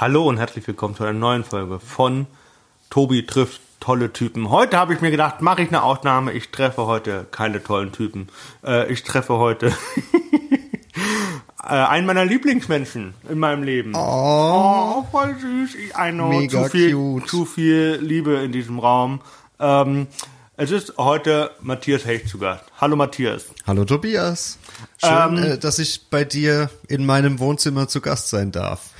Hallo und herzlich willkommen zu einer neuen Folge von Tobi trifft tolle Typen. Heute habe ich mir gedacht, mache ich eine Ausnahme. Ich treffe heute keine tollen Typen. Äh, ich treffe heute äh, einen meiner Lieblingsmenschen in meinem Leben. Oh, Oh, voll süß. Ich, know, Mega zu viel, cute. zu viel Liebe in diesem Raum. Ähm, es ist heute Matthias Hecht zu Gast. Hallo Matthias. hallo Tobias. Schön, Ähm, äh, dass ich bei dir in meinem Wohnzimmer zu Gast sein darf.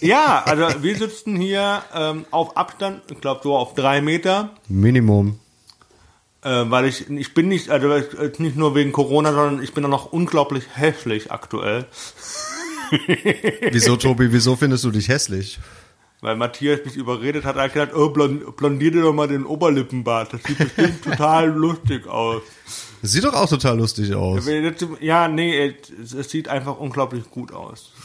Ja, also wir sitzen hier ähm, auf Abstand, ich glaube so auf drei Meter. Minimum. Äh, weil ich, ich bin nicht, also äh, nicht nur wegen Corona, sondern ich bin auch noch unglaublich hässlich aktuell. Wieso, Tobi, wieso findest du dich hässlich? Weil Matthias mich überredet hat, er hat gesagt, oh, blond, blondier dir doch mal den Oberlippenbart. Das sieht bestimmt total lustig aus. Das sieht doch auch total lustig aus. Ja, nee, es, es sieht einfach unglaublich gut aus.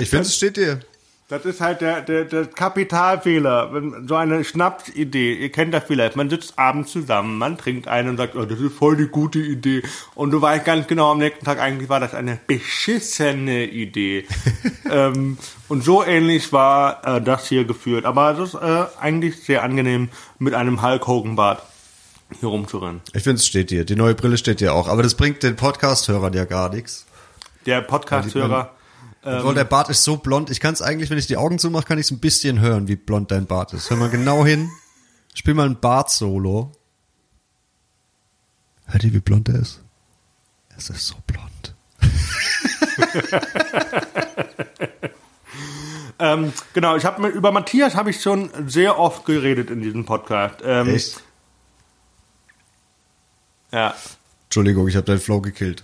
Ich finde, es steht dir. Das ist halt der, der, der Kapitalfehler. Wenn so eine Schnapsidee, ihr kennt das vielleicht, man sitzt abends zusammen, man trinkt einen und sagt, oh, das ist voll die gute Idee. Und du weißt ganz genau am nächsten Tag, eigentlich war das eine beschissene Idee. ähm, und so ähnlich war äh, das hier geführt. Aber es ist äh, eigentlich sehr angenehm, mit einem Hulk Hogan Bart hier rumzurennen. Ich finde, es steht dir. Die neue Brille steht dir auch. Aber das bringt den Podcast-Hörern ja gar nichts. Der Podcast-Hörer, Obwohl der Bart ist so blond. Ich kann es eigentlich, wenn ich die Augen zumache, kann ich es ein bisschen hören, wie blond dein Bart ist. Hör mal genau hin. Spiel mal ein Bart-Solo. Hört ihr, wie blond er ist? Es ist so blond. ähm, genau, ich habe über Matthias habe ich schon sehr oft geredet in diesem Podcast. Ähm, Echt? Ja. Entschuldigung, ich habe deinen Flow gekillt.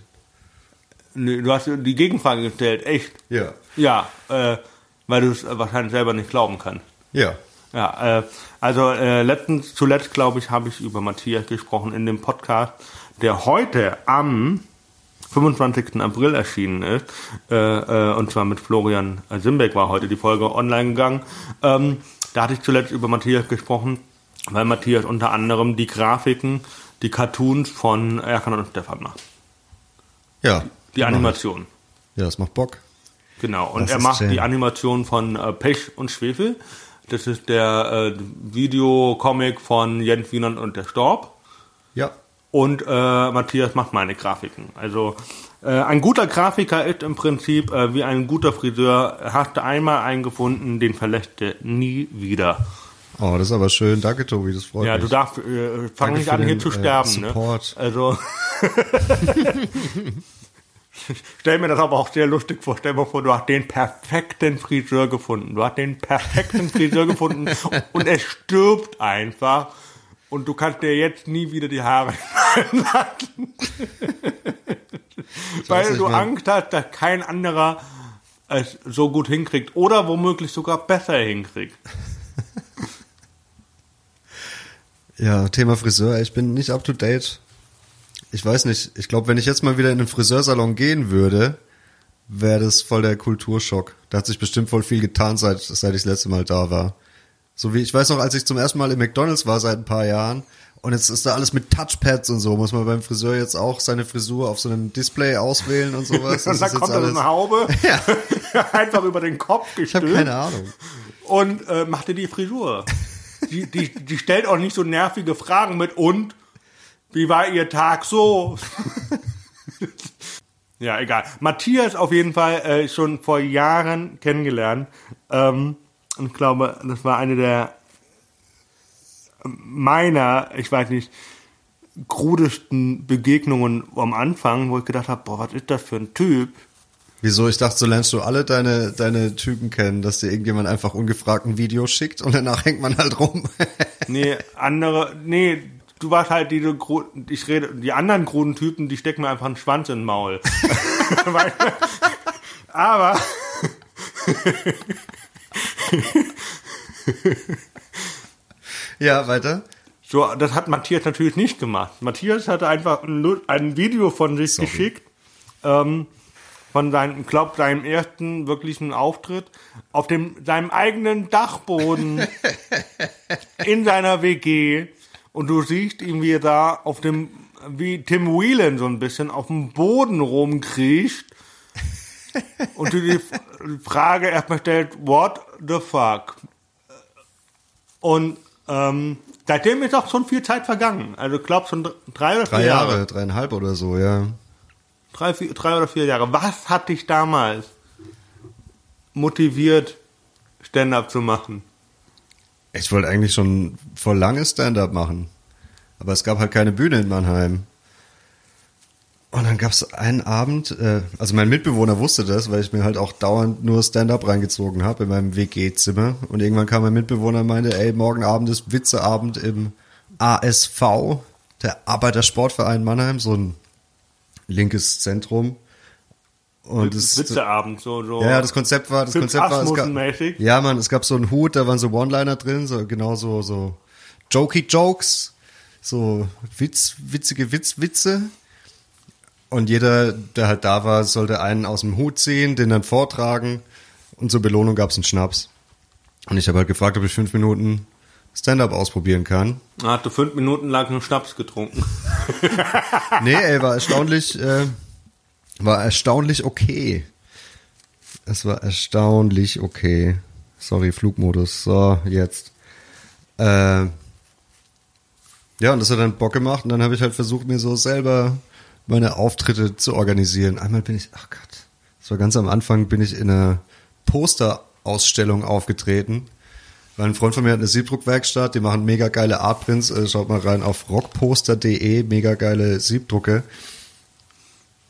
Nee, du hast die Gegenfrage gestellt, echt? Ja. Ja, äh, weil du es wahrscheinlich selber nicht glauben kannst. Ja. Ja, äh, also äh, letztens, zuletzt glaube ich, habe ich über Matthias gesprochen in dem Podcast, der heute am 25. April erschienen ist, äh, äh, und zwar mit Florian Simbeck war heute die Folge online gegangen. Ähm, da hatte ich zuletzt über Matthias gesprochen, weil Matthias unter anderem die Grafiken, die Cartoons von Erkan und Stefan macht. Ja. Die Animation. Ja, das macht Bock. Genau, und Das er macht schön. die Animation von äh, Pech und Schwefel. Das ist der äh, Videocomic von Jens Wienand und der Storb. Ja. Und äh, Matthias macht meine Grafiken. Also äh, ein guter Grafiker ist im Prinzip äh, wie ein guter Friseur. Hast du einmal eingefunden, den verlässt du nie wieder. Oh, das ist aber schön. Danke, Tobi, das freut Ja, mich. du darfst, äh, fang Danke nicht an, hier den, zu äh, sterben. Support. Ne? Also. Stell mir das aber auch sehr lustig vor. Stell mir vor, du hast den perfekten Friseur gefunden. Du hast den perfekten Friseur gefunden und er stirbt einfach. Und du kannst dir jetzt nie wieder die Haare lassen. Weil du Angst hast, dass kein anderer es so gut hinkriegt. Oder womöglich sogar besser hinkriegt. Ja, Thema Friseur. Ich bin nicht up to date. Ich weiß nicht. Ich glaube, wenn ich jetzt mal wieder in den Friseursalon gehen würde, wäre das voll der Kulturschock. Da hat sich bestimmt voll viel getan, seit, seit ich das letzte Mal da war. So wie, ich weiß noch, als ich zum ersten Mal im McDonalds war seit ein paar Jahren, und jetzt ist da alles mit Touchpads und so. Muss man beim Friseur jetzt auch seine Frisur auf so einem Display auswählen und sowas? Und dann kommt da so alles- eine Haube, einfach über den Kopf Ich habe gestülpt keine Ahnung. und äh, macht dir die Frisur. Die, die, die stellt auch nicht so nervige Fragen mit und wie war ihr Tag so? ja, egal. Matthias auf jeden Fall äh, schon vor Jahren kennengelernt. Ähm, und ich glaube, das war eine der meiner, ich weiß nicht, krudesten Begegnungen am Anfang, wo ich gedacht habe, boah, was ist das für ein Typ? Wieso? Ich dachte, so lernst du alle deine, deine Typen kennen, dass dir irgendjemand einfach ungefragt ein Video schickt und danach hängt man halt rum. Nee, andere, nee, du warst halt diese, Gru- ich rede, die anderen kruden Typen, die stecken mir einfach einen Schwanz in den Maul. Aber, ja, weiter. so, das hat Matthias natürlich nicht gemacht. Matthias hatte einfach ein, ein Video von sich Sorry. geschickt, ähm, von seinem, ich glaube, seinem ersten wirklichen Auftritt auf dem, seinem eigenen Dachboden in seiner WG. Und du siehst ihn, wie er da auf dem, wie Tim Whelan so ein bisschen auf dem Boden rumkriecht und du die Frage erstmal stellst, what the fuck? Und ähm, seitdem ist auch schon viel Zeit vergangen. Also ich glaube schon drei oder Drei vier Jahre, Jahre. dreieinhalb oder so, ja. Drei, vier, drei oder vier Jahre. Was hat dich damals motiviert, Stand-up zu machen? Ich wollte eigentlich schon vor lange Stand-up machen. Aber es gab halt keine Bühne in Mannheim. Und dann gab es einen Abend, äh, also mein Mitbewohner wusste das, weil ich mir halt auch dauernd nur Stand-up reingezogen habe in meinem WG-Zimmer. Und irgendwann kam mein Mitbewohner und meinte, ey, morgen Abend ist Witzeabend im ASV, der Arbeitersportverein Mannheim, so ein linkes Zentrum. Und das, Witzeabend, so, so. ja, ja, das Konzept war, das Konzept war, es gab, ja, man, es gab so einen Hut, da waren so One-Liner drin, so genau so, so jokey Jokes, so Witz, witzige Witz, Witze. Und jeder, der halt da war, sollte einen aus dem Hut ziehen, den dann vortragen. Und zur Belohnung gab's einen Schnaps. Und ich habe halt gefragt, ob ich fünf Minuten Stand-up ausprobieren kann. Er hatte fünf Minuten lang einen Schnaps getrunken. Nee, ey, war erstaunlich, äh, war erstaunlich okay. Es war erstaunlich okay. Sorry, Flugmodus. So, jetzt. Äh, ja, und das hat dann Bock gemacht und dann habe ich halt versucht, mir so selber meine Auftritte zu organisieren. Einmal bin ich, ach Gott, das war ganz am Anfang, bin ich in einer Posterausstellung aufgetreten. Weil ein Freund von mir hat eine Siebdruckwerkstatt, die machen mega geile Artprints. Äh, Schaut mal rein auf rockposter.de, mega geile Siebdrucke.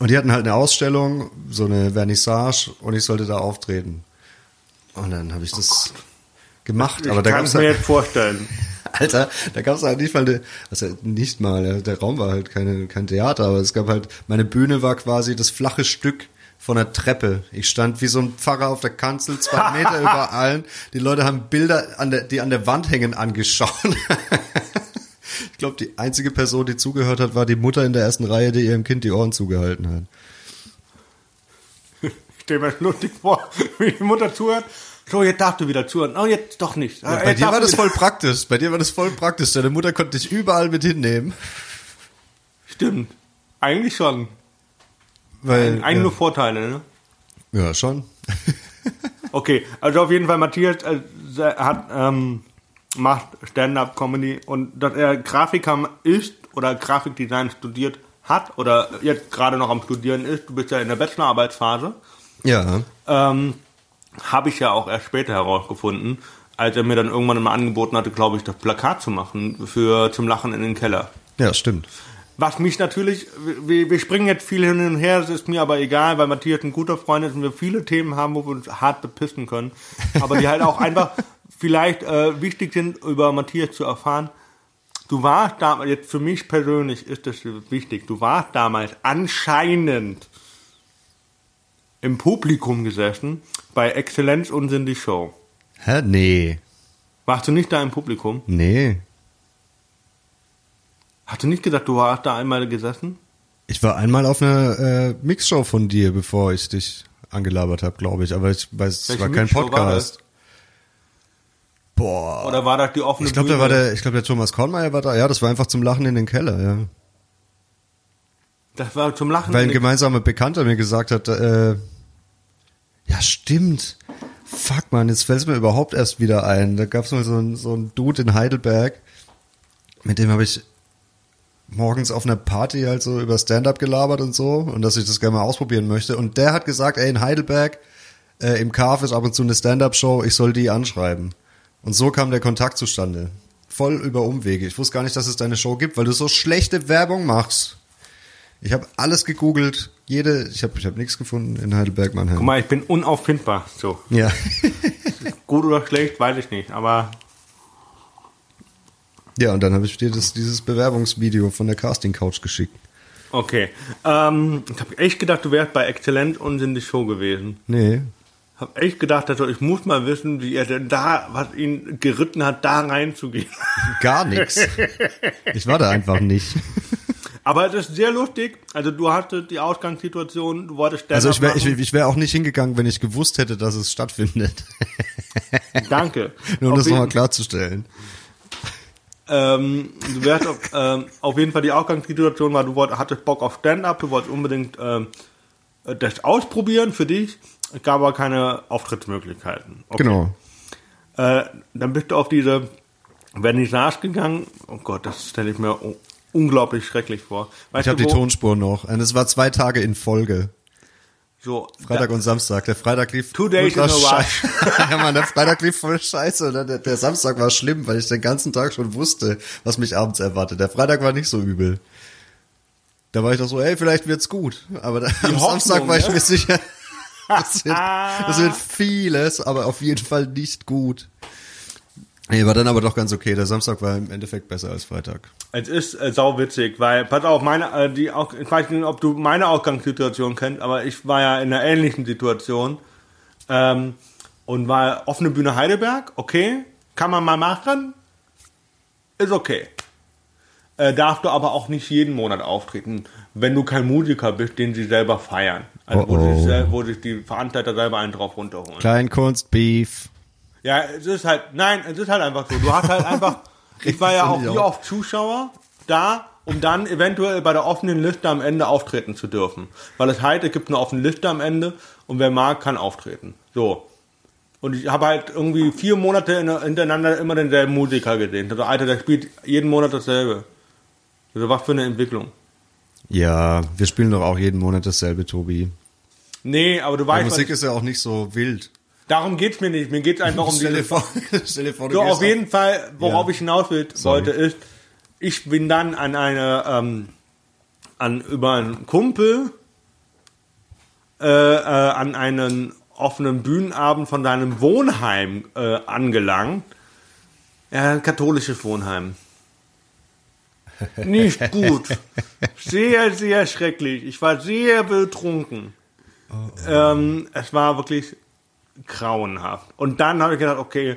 Und die hatten halt eine Ausstellung, so eine Vernissage und ich sollte da auftreten. Und dann habe ich das gemacht. Aber ich da kann es mir halt, jetzt vorstellen. Alter, da gab's halt nicht mal eine, also nicht mal, der Raum war halt keine, kein Theater, aber es gab halt, meine Bühne war quasi das flache Stück von der Treppe. Ich stand wie so ein Pfarrer auf der Kanzel, zwei Meter über allen. Die Leute haben Bilder, an der, die an der Wand hängen, angeschaut. ich glaube, die einzige Person, die zugehört hat, war die Mutter in der ersten Reihe, die ihrem Kind die Ohren zugehalten hat. Ich stelle mir das lustig vor, wie die Mutter zuhört. So, jetzt darfst du wieder zuhören. Oh, jetzt doch nicht. Ja, bei dir war das voll praktisch. Bei dir war das voll praktisch. Deine Mutter konnte dich überall mit hinnehmen. Stimmt. Eigentlich schon. Weil, Eigentlich nur Vorteile, ne? ja. ja, schon. Okay, also auf jeden Fall Matthias äh, hat ähm, macht Stand-up-Comedy und dass er Grafiker ist oder Grafikdesign studiert hat oder jetzt gerade noch am Studieren ist, du bist ja in der Bachelorarbeitsphase, Ja. ähm, habe ich ja auch erst später herausgefunden, als er mir dann irgendwann mal angeboten hatte, glaube ich, das Plakat zu machen für zum Lachen in den Keller. Ja, stimmt. Was mich natürlich, wir, wir springen jetzt viel hin und her, das ist mir aber egal, weil Matthias ein guter Freund ist und wir viele Themen haben, wo wir uns hart bepissen können, aber die halt auch einfach vielleicht äh, wichtig sind, über Matthias zu erfahren. Du warst damals, jetzt für mich persönlich ist das wichtig, du warst damals anscheinend im Publikum gesessen bei Exzellenz Unsinn die Show. Hä? Nee. Warst du nicht da im Publikum? Nee. Hast du nicht gesagt, du warst da einmal gesessen? Ich war einmal auf einer äh, Mixshow von dir, bevor ich dich angelabert habe, glaube ich. Aber ich weiß, es war kein Podcast. Boah. Oder war das die offene ich glaube, da war der, ich glaube, der Thomas Kornmeier war da. Ja, das war einfach zum Lachen in den Keller, ja. Das war zum Lachen. Weil in ein gemeinsamer Bekannter mir gesagt hat, äh, ja, stimmt. Fuck, man, jetzt fällt es mir überhaupt erst wieder ein. Da gab es mal so einen so einen Dude in Heidelberg, mit dem habe ich morgens auf einer Party halt so über Stand-up gelabert und so und dass ich das gerne mal ausprobieren möchte. Und der hat gesagt, ey, in Heidelberg, äh, im Carf ist ab und zu eine Stand-up-Show, ich soll die anschreiben. Und so kam der Kontakt zustande. Voll über Umwege. Ich wusste gar nicht, dass es deine Show gibt, weil du so schlechte Werbung machst. Ich habe alles gegoogelt, jede, ich habe ich hab nichts gefunden in Heidelberg, Mannheim. Guck mal, ich bin unauffindbar. So. Ja. Gut oder schlecht, weiß ich nicht. Aber ja, und dann habe ich dir das, dieses Bewerbungsvideo von der Casting Couch geschickt. okay. Ähm, ich habe echt gedacht, du wärst bei Exzellent und in die Show gewesen. Nee. Hab echt gedacht, also ich muss mal wissen, wie er denn da, was ihn geritten hat, da reinzugehen. Gar nichts. Ich war da einfach nicht. Aber es ist sehr lustig. Also du hattest die Ausgangssituation, du wolltest Stand-up Also ich wäre ich, ich wär auch nicht hingegangen, wenn ich gewusst hätte, dass es stattfindet. Danke. Nur um Auf das nochmal klarzustellen. Ähm, du wärst auf, ähm, auf jeden Fall die Ausgangssituation war, du wollt, hattest Bock auf Stand-up, du wolltest unbedingt ähm, äh, das ausprobieren für dich. Es gab aber keine Auftrittsmöglichkeiten. Okay. Genau. Äh, dann bist du auf diese Vernissage gegangen. Oh Gott, das stelle ich mir unglaublich schrecklich vor. Weißt Ich habe die Tonspur noch. Und es war zwei Tage in Folge. so, Freitag und Samstag. Der Freitag lief Two days ultra scheiße. ja, Mann, der Freitag lief voll scheiße. Und der, der Samstag war schlimm, weil ich den ganzen Tag schon wusste, was mich abends erwartet. Der Freitag war nicht so übel. Da war ich doch so, hey, vielleicht wird's gut. Aber da, am Hoffnung, Samstag war ich ne? mir sicher, das wird, das wird vieles, aber auf jeden Fall nicht gut. Nee, war dann aber doch ganz okay. Der Samstag war im Endeffekt besser als Freitag. Es ist äh, sauwitzig, weil, pass auf, meine, äh, die auch, ich weiß nicht, ob du meine Ausgangssituation kennst, aber ich war ja in einer ähnlichen Situation. Ähm, und war offene Bühne Heidelberg, okay, kann man mal machen, ist okay. Äh, darfst du aber auch nicht jeden Monat auftreten, wenn du kein Musiker bist, den sie selber feiern. Also Oh, wo, oh. Sich, sel- wo sich die Veranstalter selber einen drauf runterholen. Kleinkunst, Beef. Ja, es ist halt, nein, es ist halt einfach so. Du hast halt einfach, ich war ja auch wie oft Zuschauer da, um dann eventuell bei der offenen Liste am Ende auftreten zu dürfen. Weil es halt, es gibt eine offene Liste am Ende und wer mag, kann auftreten. So. Und ich habe halt irgendwie vier Monate in- hintereinander immer denselben Musiker gesehen. Also, Alter, der spielt jeden Monat dasselbe. Also, was für eine Entwicklung. Ja, wir spielen doch auch jeden Monat dasselbe, Tobi. Nee, aber du Die weißt, was Musik ist ja auch nicht so wild. darum geht's mir nicht. Mir geht's einfach um stell, diese vor, stell dir vor, du So, auf jeden Fall, worauf Ja. ich hinaus will, Sorry. wollte, ist, ich bin dann an eine, ähm, an, über einen Kumpel, äh, äh, an einen offenen Bühnenabend von deinem Wohnheim äh, angelangt. Ja, ein katholisches Wohnheim. Nicht gut. Sehr, sehr schrecklich. Ich war sehr betrunken. Ähm, es war wirklich grauenhaft. Und dann habe ich gedacht, okay,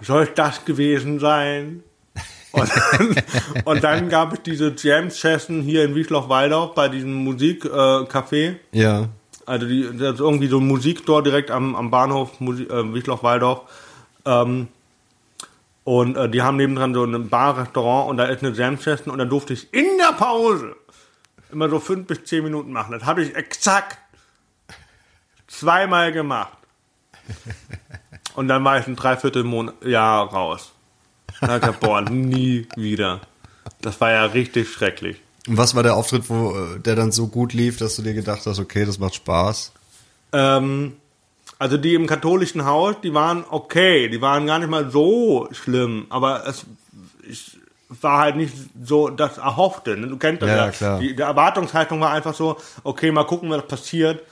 soll es das gewesen sein? Und dann, und dann gab es diese Jam-Session hier in Wiesloch-Waldorf bei diesem Musikcafé. Äh. Ja. Also die, das ist irgendwie so ein Musikstore direkt am, am Bahnhof äh, Wiesloch-Waldorf. Ähm, und äh, die haben nebendran so ein Bar-Restaurant und da ist eine Jam-Session und da durfte ich in der Pause immer so fünf bis zehn Minuten machen. Das habe ich exakt zweimal gemacht. Und dann war ich ein Dreivierteljahr raus. Da hab ich gedacht, boah, nie wieder. Das war ja richtig schrecklich. Und was war der Auftritt, wo äh, der dann so gut lief, dass du dir gedacht hast, okay, das macht Spaß? Ähm, also die im katholischen Haus, die waren okay, die waren gar nicht mal so schlimm, aber es ich, war halt nicht so das Erhoffte. Ne? Du kennst das Ja, ja. klar. Die, die Erwartungshaltung war einfach so, okay, mal gucken, was passiert.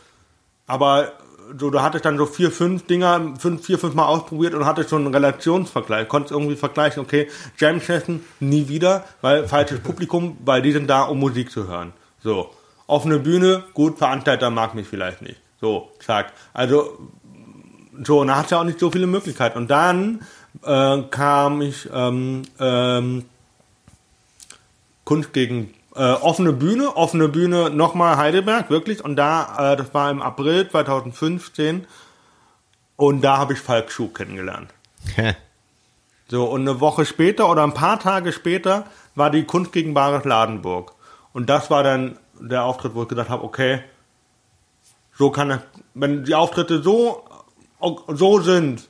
Aber so, du hattest dann so vier, fünf Dinger, fünf, vier, fünf Mal ausprobiert und hattest schon einen Relationsvergleich. Konntest irgendwie vergleichen, okay, Jam Session nie wieder, weil falsches Publikum, weil die sind da, um Musik zu hören. So. Offene Bühne, gut, Veranstalter mag mich vielleicht nicht. So, zack. Also, so, und du ja auch nicht so viele Möglichkeiten. Und dann äh, kam ich ähm, ähm, Kunst gegen äh, offene Bühne, offene Bühne nochmal Heidelberg, wirklich. Und da, äh, das war im April 2015. Und da habe ich Falk Schuh kennengelernt. So, und eine Woche später oder ein paar Tage später war die Kunst gegen Bares Ladenburg. Und das war dann der Auftritt, wo ich gesagt habe, okay, so kann er, wenn die Auftritte so, so sind,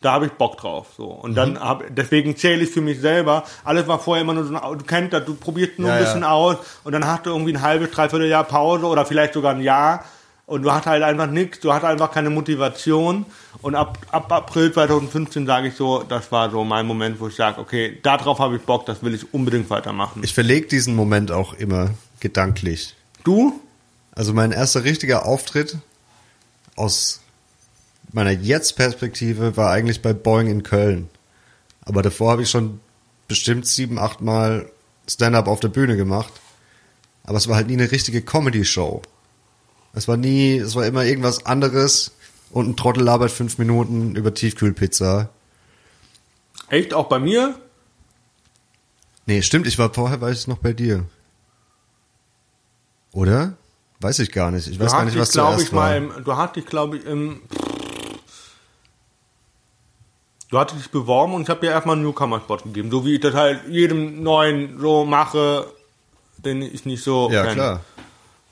da habe ich Bock drauf. So. Und dann hab, deswegen zähle ich für mich selber. Alles war vorher immer nur so, ein- du kennst das, du probierst nur Ja, ein bisschen ja. aus und dann hast du irgendwie ein halbes, dreiviertel Jahr Pause oder vielleicht sogar ein Jahr und du hast halt einfach nichts, du hast einfach keine Motivation. Und ab, ab April 2015 sage ich so, das war so mein Moment, wo ich sage, okay, darauf habe ich Bock, das will ich unbedingt weitermachen. Ich verlege diesen Moment auch immer gedanklich. du? Also mein erster richtiger Auftritt aus meiner Jetzt-Perspektive war eigentlich bei Boeing in Köln. Aber davor habe ich schon bestimmt sieben, acht Mal Stand-up auf der Bühne gemacht. Aber es war halt nie eine richtige Comedy-Show. Es war nie, es war immer irgendwas anderes und ein Trottel labert fünf Minuten über Tiefkühlpizza. Echt auch bei mir? Nee, stimmt, ich war vorher, war ich noch bei dir. Oder? Weiß ich gar nicht. Ich weiß du gar nicht, was glaube zuerst ich, war. mal im, du hast dich, glaube ich, im, du hattest dich beworben und ich habe dir erstmal einen Newcomer-Spot gegeben, so wie ich das halt jedem neuen so mache, den ich nicht so ja, kenn. klar.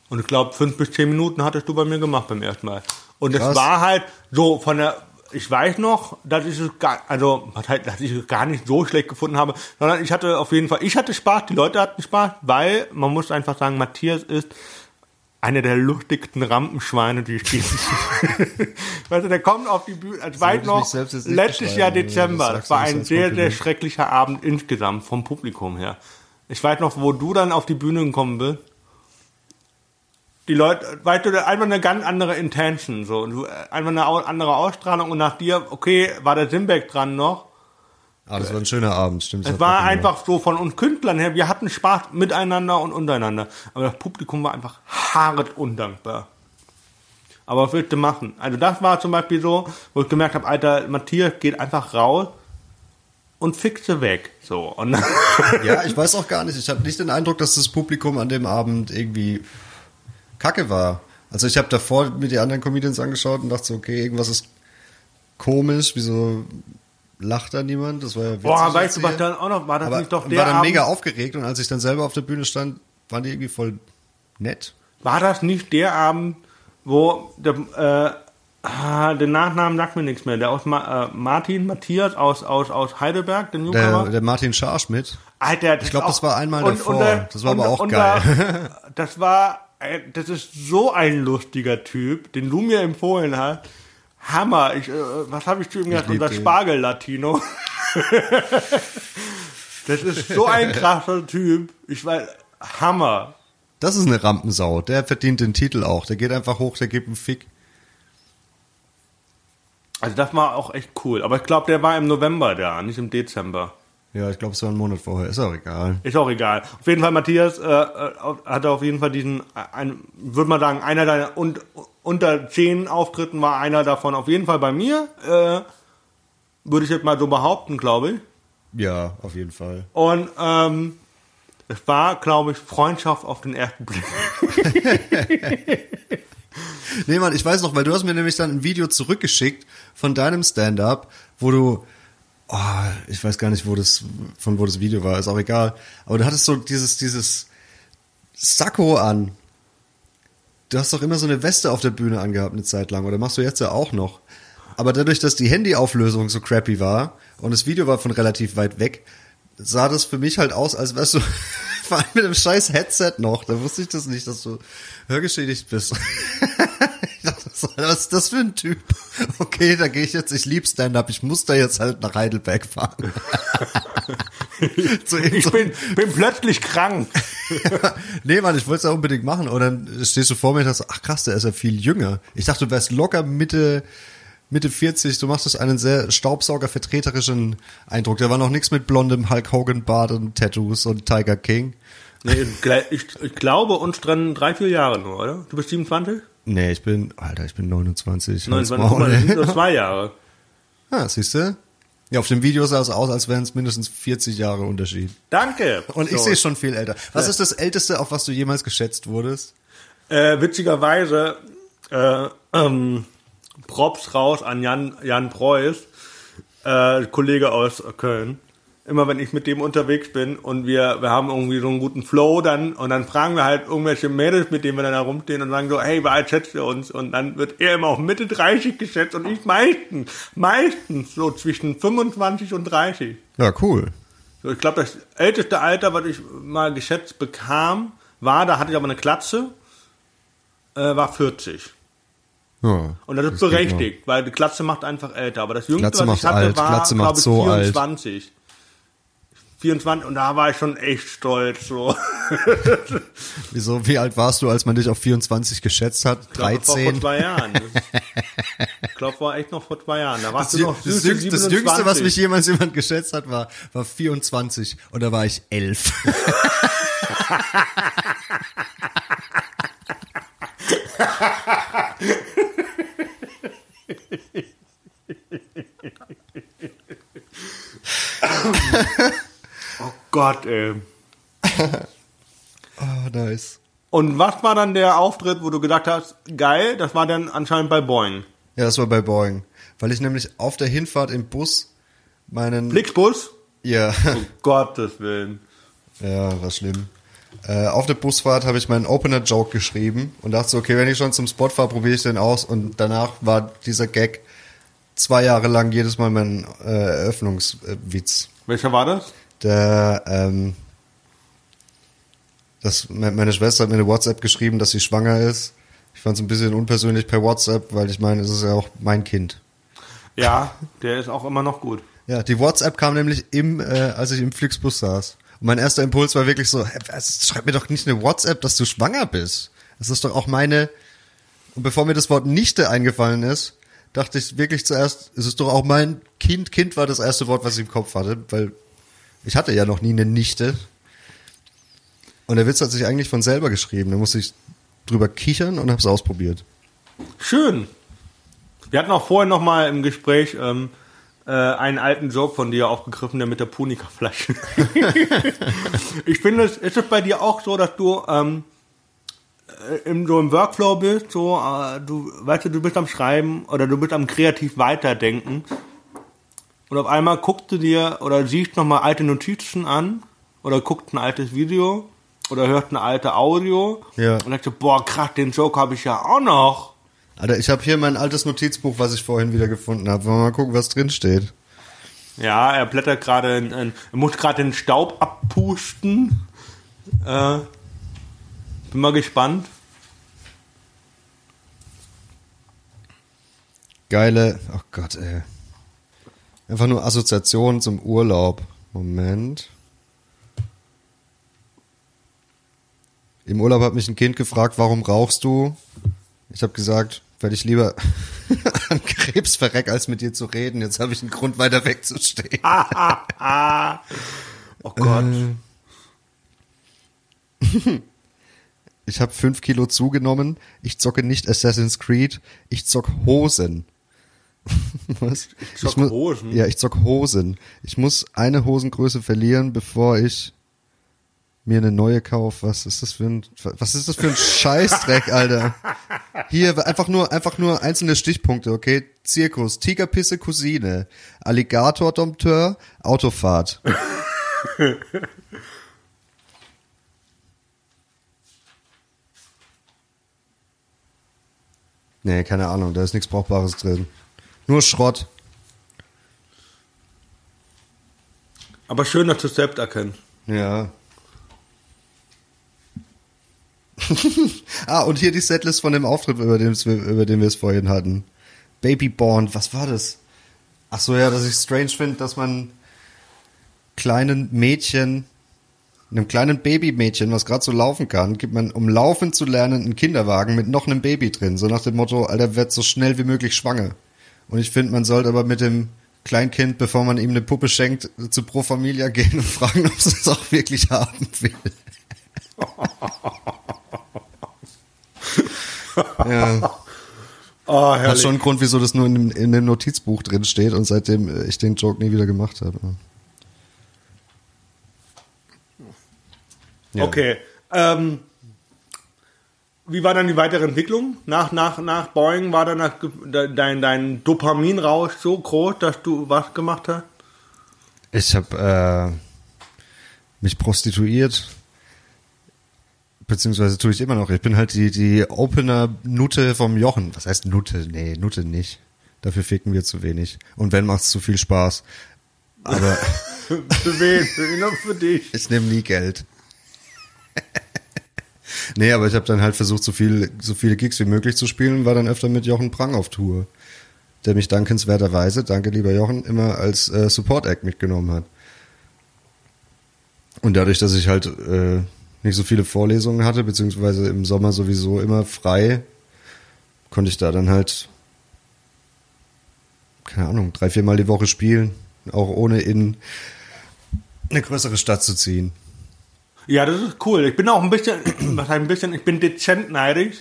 Und ich glaube, fünf bis zehn Minuten hattest du bei mir gemacht beim ersten Mal. Und es Krass. war halt so von der, ich weiß noch, dass ich es gar, also, was halt, dass ich es gar nicht so schlecht gefunden habe, sondern ich hatte auf jeden Fall, ich hatte Spaß, die Leute hatten Spaß, weil, man muss einfach sagen, Matthias ist einer der lustigsten Rampenschweine, die ich kenne. weißt du, der kommt auf die Bühne, also ich noch, letztes Jahr Dezember, das war ein sehr, sehr schrecklicher Abend insgesamt vom Publikum her. Ich weiß noch, wo du dann auf die Bühne gekommen bist. Die Leute, weißt du, einfach eine ganz andere Intention, so, und du, einfach eine andere Ausstrahlung und nach dir, okay, war der Simbeck dran noch. Ah, das war ein schöner Abend, stimmt. Es war einfach so von uns Künstlern her, wir hatten Spaß miteinander und untereinander. Aber das Publikum war einfach hart undankbar. Aber was willst du machen? Also das war zum Beispiel so, wo ich gemerkt habe, Alter, Matthias geht einfach raus und fixe weg. So. Und Ja, ich weiß auch gar nicht. Ich hatte nicht den Eindruck, dass das Publikum an dem Abend irgendwie kacke war. Also ich habe davor mir die anderen Comedians angeschaut und dachte so, okay, irgendwas ist komisch, wieso lacht da niemand? Das war ja witzig. Boah, weißt du, was dann auch noch war? Das nicht doch und der war dann Abend, mega aufgeregt und als ich dann selber auf der Bühne stand, waren die irgendwie voll nett. War das nicht der Abend, wo der, äh, ah, den Nachnamen sagt mir nichts mehr, der aus Ma äh, Martin Matthias aus, aus, aus Heidelberg, der Newcomer? Der, der Martin Scharschmidt. Alter, Ich glaub, ist das war einmal davor. der- Das war aber auch da- geil. das war, äh, das ist so ein lustiger Typ, den du mir empfohlen hast. Hammer. Ich, äh, was habe ich zu ihm gesagt? Unser. Spargel-Latino. das ist so ein krasser Typ. Ich weiß, Hammer. Das ist eine Rampensau. Der verdient den Titel auch. Der geht einfach hoch, der gibt einen Fick. Also das war auch echt cool. Aber ich glaube, der war im November da, nicht im Dezember. Ja, ich glaube, es war ein Monat vorher. Ist auch egal. Ist auch egal. Auf jeden Fall, Matthias äh, äh, hatte auf jeden Fall diesen, äh, würde man sagen, einer deiner und, unter zehn Auftritten war einer davon auf jeden Fall bei mir. Äh, würde ich jetzt mal so behaupten, glaube ich. Ja, auf jeden Fall. Und ähm, es war, glaube ich, Freundschaft auf den ersten Blick. Nee, Mann, ich weiß noch, weil du hast mir nämlich dann ein Video zurückgeschickt von deinem Stand-up, wo du, oh, ich weiß gar nicht, wo das, von wo das Video war, ist auch egal. Aber du hattest so dieses, dieses Sakko an. Du hast doch immer so eine Weste auf der Bühne angehabt eine Zeit lang, oder machst du jetzt ja auch noch. Aber dadurch, dass die Handyauflösung so crappy war und das Video war von relativ weit weg, sah das für mich halt aus, als wärst du vor allem mit einem scheiß Headset noch. Da wusste ich das nicht, dass du hörgeschädigt bist. ich dachte, was ist das für ein Typ? Okay, da gehe ich jetzt, ich lieb Stand-up, ich muss da jetzt halt nach Heidelberg fahren. Ich so- bin, bin plötzlich krank. nee, Mann, ich wollte es ja unbedingt machen. Und dann stehst du vor mir und sagst, ach krass, der ist ja viel jünger. Ich dachte, du wärst locker Mitte, Mitte 40. Du machst einen sehr Staubsauger-vertreterischen Eindruck. Da war noch nichts mit blondem Hulk Hogan-Bart und Tattoos und Tiger King. Nee, ich, ich glaube, uns trennen drei, vier Jahre nur, oder? Du bist 27? Nee, ich bin, Alter, ich bin 29. 29, guck mal, das sind nur zwei Jahre. ah, siehst du? Ja, auf dem Video sah es aus, als wären es mindestens 40 Jahre Unterschied. Danke. Und ich So. sehe schon viel älter. Was ist das Älteste, auf was du jemals geschätzt wurdest? Äh, witzigerweise, äh, ähm, Props raus an Jan, Jan Preuß, äh, Kollege aus Köln. Immer wenn ich mit dem unterwegs bin und wir, wir haben irgendwie so einen guten Flow dann und dann fragen wir halt irgendwelche Mädels, mit denen wir dann da rumstehen und sagen so, hey, wie alt schätzt ihr uns? Und dann wird er immer auf Mitte 30 geschätzt und ich meistens, meistens so zwischen 25 und 30. Ja, cool. So, ich glaube, das älteste Alter, was ich mal geschätzt bekam, war, da hatte ich aber eine Klatze, äh, war 40. Ja, Und das ist noch. berechtigt, weil die Klatze macht einfach älter. Aber das Jüngste, Glatze was ich hatte, alt, war, glaube ich, so alt. 24. 24, und da war ich schon echt stolz. So. Wieso, wie alt warst du, als man dich auf 24 geschätzt hat? Ich glaube, das war vor 13? zwei Jahren. Ich glaube, war echt noch vor zwei Jahren. Da warst Das, du noch das, jüngste, das Jüngste, was 27. mich jemals jemand geschätzt hat, war, war 24 und da war ich 11. Oh Gott, ey. Oh, nice. Und was war dann der Auftritt, wo du gedacht hast, geil, das war dann anscheinend bei Boeing. Ja, das war bei Boeing. Weil ich nämlich auf der Hinfahrt im Bus meinen... Flixbus? Ja, Um Gottes Willen. ja, war schlimm. Äh, auf der Busfahrt habe ich meinen Opener-Joke geschrieben und dachte so, okay, wenn ich schon zum Spot fahre, probiere ich den aus. Und danach war dieser Gag zwei Jahre lang jedes Mal mein äh, Eröffnungswitz. Welcher war das? Der, ähm, das, me- meine Schwester hat mir eine WhatsApp geschrieben, dass sie schwanger ist. Ich fand es ein bisschen unpersönlich per WhatsApp, weil ich meine, es ist ja auch mein Kind. Ja, der ist auch immer noch gut. Ja, die WhatsApp kam nämlich im, äh, als ich im Flixbus saß. Und mein erster Impuls war wirklich so, hä, was, schreib mir doch nicht eine WhatsApp, dass du schwanger bist. Das ist doch auch meine. Und bevor mir das Wort Nichte eingefallen ist, dachte ich wirklich zuerst, es ist doch auch mein Kind. Kind war das erste Wort, was ich im Kopf hatte, weil ich hatte ja noch nie eine Nichte. Und der Witz hat sich eigentlich von selber geschrieben. Da musste ich drüber kichern und hab's ausprobiert. Schön. Wir hatten auch vorhin noch mal im Gespräch ähm, äh, einen alten Joke von dir aufgegriffen, der mit der Punika-Flasche. ich finde, es ist es bei dir auch so, dass du ähm, äh, im, so im Workflow bist, so, äh, du, weißt du, du bist am Schreiben oder du bist am kreativ weiterdenken und auf einmal guckst du dir oder siehst noch mal alte Notizen an oder guckst ein altes Video oder hörst ein altes Audio Ja. und denkst du, boah, krass, den Joke habe ich ja auch noch. Alter, ich habe hier mein altes Notizbuch, was ich vorhin wieder gefunden habe. Wollen wir mal gucken, was drin steht. Ja, er blättert gerade, er muss gerade den Staub abpusten. Äh, bin mal gespannt. Geile, oh Gott, ey. Einfach nur Assoziationen zum Urlaub. Moment. Im Urlaub hat mich ein Kind gefragt, warum rauchst du? Ich habe gesagt, weil ich lieber an Krebs verreck, als mit dir zu reden. Jetzt habe ich einen Grund, weiter wegzustehen. Oh Gott. Ich habe fünf Kilo zugenommen. Ich zocke nicht Assassin's Creed. Ich zock Hosen. Was? Ich zock mu- Hosen? Ja, ich zock Hosen. Ich muss eine Hosengröße verlieren, bevor ich mir eine neue kaufe. Was ist das für ein, was ist das für ein Scheißdreck, Alter? Hier, einfach nur, einfach nur einzelne Stichpunkte, okay? Zirkus, Tigerpisse, Cousine, Alligator, Dompteur, Autofahrt. Nee, keine Ahnung, da ist nichts Brauchbares drin. Nur Schrott. Aber schön, dass du es selbst erkennst. Ja. ah, und hier die Setlist von dem Auftritt, über den, über den wir es vorhin hatten. Babyborn, was war das? Ach so, ja, dass ich strange finde, dass man kleinen Mädchen, einem kleinen Babymädchen, was gerade so laufen kann, gibt man, um laufen zu lernen, einen Kinderwagen mit noch einem Baby drin. So nach dem Motto, Alter, werd so schnell wie möglich schwanger. Und ich finde, man sollte aber mit dem Kleinkind, bevor man ihm eine Puppe schenkt, zu Pro Familia gehen und fragen, ob es es auch wirklich haben will. ja, Oh, hat herrlich. schon einen Grund, wieso das nur in dem, in dem Notizbuch drin steht und seitdem äh, ich den Joke nie wieder gemacht habe. Ja. Okay. Ähm, wie war dann die weitere Entwicklung? Nach, nach, nach Boeing war dann dein, dein Dopaminrausch so groß, dass du was gemacht hast? Ich habe äh, mich prostituiert, beziehungsweise tue ich immer noch. Ich bin halt die, die Opener-Nutte vom Jochen. Was heißt Nutte? Nee, Nutte nicht. Dafür ficken wir zu wenig. Und wenn, macht's zu viel Spaß. Aber Für wen? Für, nur für dich. ich nehme nie Geld. nee, aber ich habe dann halt versucht, so, viel, so viele Gigs wie möglich zu spielen, war dann öfter mit Jochen Prang auf Tour. Der mich dankenswerterweise, danke lieber Jochen, immer als äh, Support-Act mitgenommen hat. Und dadurch, dass ich halt äh, nicht so viele Vorlesungen hatte, beziehungsweise im Sommer sowieso immer frei, konnte ich da dann halt, keine Ahnung, drei, viermal die Woche spielen, auch ohne in eine größere Stadt zu ziehen. Ja, das ist cool. Ich bin auch ein bisschen, was heißt ein bisschen, ich bin dezent neidisch,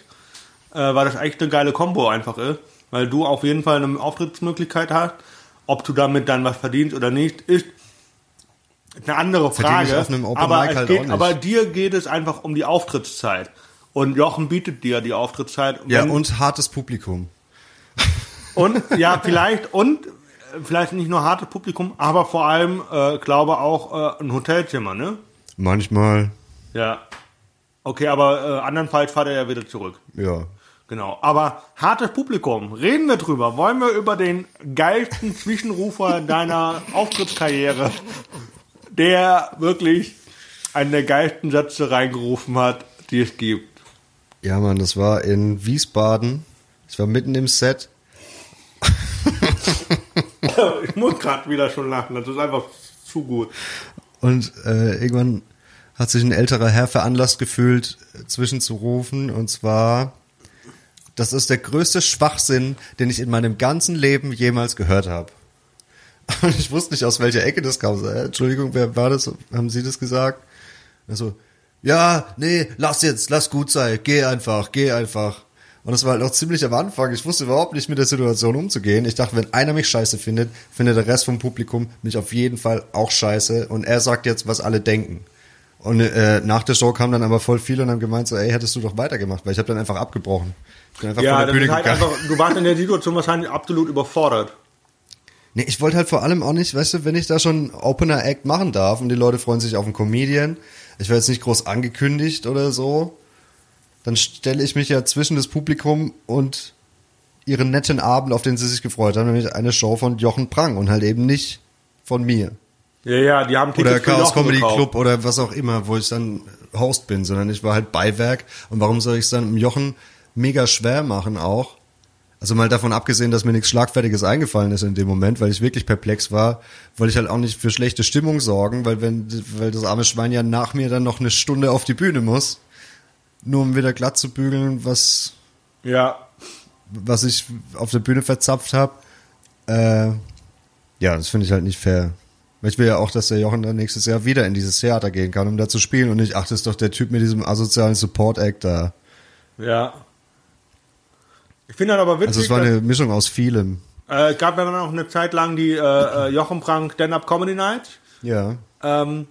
äh, weil das echt eine geile Kombo einfach ist. Weil du auf jeden Fall eine Auftrittsmöglichkeit hast. Ob du damit dann was verdienst oder nicht, ist eine andere Frage. auf einem Open aber, halt geht, auch nicht. aber dir geht es einfach um die Auftrittszeit. Und Jochen bietet dir die Auftrittszeit. Ja, und hartes Publikum. und ja, vielleicht und äh, vielleicht nicht nur hartes Publikum, aber vor allem, äh, glaube auch äh, ein Hotelzimmer, ne? Manchmal. Ja. Okay, aber äh, andernfalls fahrt er ja wieder zurück. Ja. Genau. Aber hartes Publikum, reden wir drüber. Wollen wir über den geilsten Zwischenrufer deiner Auftrittskarriere, der wirklich einen der geilsten Sätze reingerufen hat, die es gibt. Ja, Mann, das war in Wiesbaden. Ich war mitten im Set. ich muss gerade wieder schon lachen, das ist einfach zu gut. Und äh, irgendwann hat sich ein älterer Herr veranlasst gefühlt, zwischenzurufen. Und zwar, das ist der größte Schwachsinn, den ich in meinem ganzen Leben jemals gehört habe. Und ich wusste nicht, aus welcher Ecke das kam. Äh, Entschuldigung, wer war das? Haben Sie das gesagt? Also, ja, nee, lass jetzt, lass gut sein, geh einfach, geh einfach. Und das war halt auch ziemlich am Anfang. Ich wusste überhaupt nicht mit der Situation umzugehen. Ich dachte, wenn einer mich scheiße findet, findet der Rest vom Publikum mich auf jeden Fall auch scheiße. Und er sagt jetzt, was alle denken. Und äh, nach der Show kamen dann aber voll viele und haben gemeint so, ey, hättest du doch weitergemacht, weil ich habe dann einfach abgebrochen. Ich bin einfach Ja, von der Bühne halt gegangen. einfach, du warst in der Situation wahrscheinlich absolut überfordert. Nee, ich wollte halt vor allem auch nicht, weißt du, wenn ich da schon Opener Act machen darf und die Leute freuen sich auf einen Comedian, ich werde jetzt nicht groß angekündigt oder so, dann stelle ich mich ja zwischen das Publikum und ihren netten Abend, auf den sie sich gefreut haben, nämlich eine Show von Jochen Prang und halt eben nicht von mir. Ja, ja, die haben Oder Tickets für Chaos Comedy gekauft. Club oder was auch immer, wo ich dann Host bin, sondern ich war halt Beiwerk. Und warum soll ich es dann im Jochen mega schwer machen auch? Also mal davon abgesehen, dass mir nichts Schlagfertiges eingefallen ist in dem Moment, weil ich wirklich perplex war, wollte ich halt auch nicht für schlechte Stimmung sorgen, weil wenn, weil das arme Schwein ja nach mir dann noch eine Stunde auf die Bühne muss, nur um wieder glatt zu bügeln, was, Ja, was ich auf der Bühne verzapft habe. Äh, ja, das finde ich halt nicht fair. Ich will ja auch, dass der Jochen dann nächstes Jahr wieder in dieses Theater gehen kann, um da zu spielen und nicht, ach, das ist doch der Typ mit diesem asozialen Support-Act da. ja. Ich finde das aber witzig, Also es war eine Mischung aus vielem. äh, gab ja dann auch eine Zeit lang die äh, äh, Jochen Prank Stand-Up Comedy Night, Ja. ähm,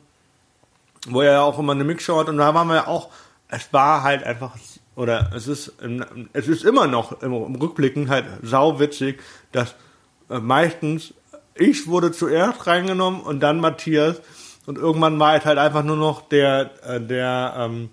wo er ja auch immer eine Mixshow hat und da waren wir ja auch, es war halt einfach, oder es ist, es ist immer noch im, Rückblicken halt sau witzig, dass äh, meistens ich wurde zuerst reingenommen und dann Matthias und irgendwann war es halt einfach nur noch der, äh, der, ähm,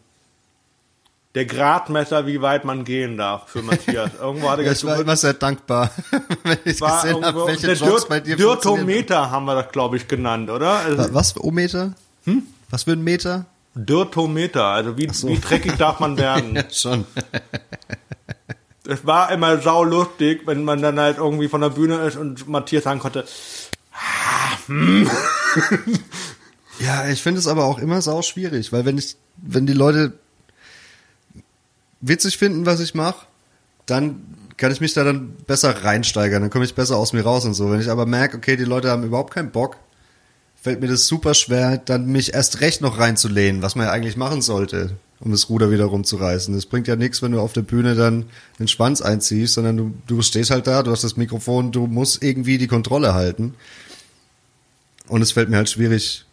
der Gradmesser, wie weit man gehen darf für Matthias. Irgendwo hatte ja ich war immer sehr dankbar, wenn ich war gesehen habe, welche Jobs bei dir. Dirtometer haben wir das, glaube ich, genannt, oder? Also, Wa- Was für Meter? Hm? Was für ein Meter? Dirtometer, also wie, so. wie dreckig darf man werden? Ja, schon. Es war immer sau lustig, wenn man dann halt irgendwie von der Bühne ist und Matthias sagen konnte, Ja, ich finde es aber auch immer sau schwierig, weil wenn ich, wenn die Leute witzig finden, was ich mache, dann kann ich mich da dann besser reinsteigern, dann komme ich besser aus mir raus und so. Wenn ich aber merke, okay, die Leute haben überhaupt keinen Bock, fällt mir das super schwer, dann mich erst recht noch reinzulehnen, was man ja eigentlich machen sollte, um das Ruder wieder rumzureißen. Das bringt ja nichts, wenn du auf der Bühne dann den Schwanz einziehst, sondern du, du stehst halt da, du hast das Mikrofon, du musst irgendwie die Kontrolle halten. Und es fällt mir halt schwierig,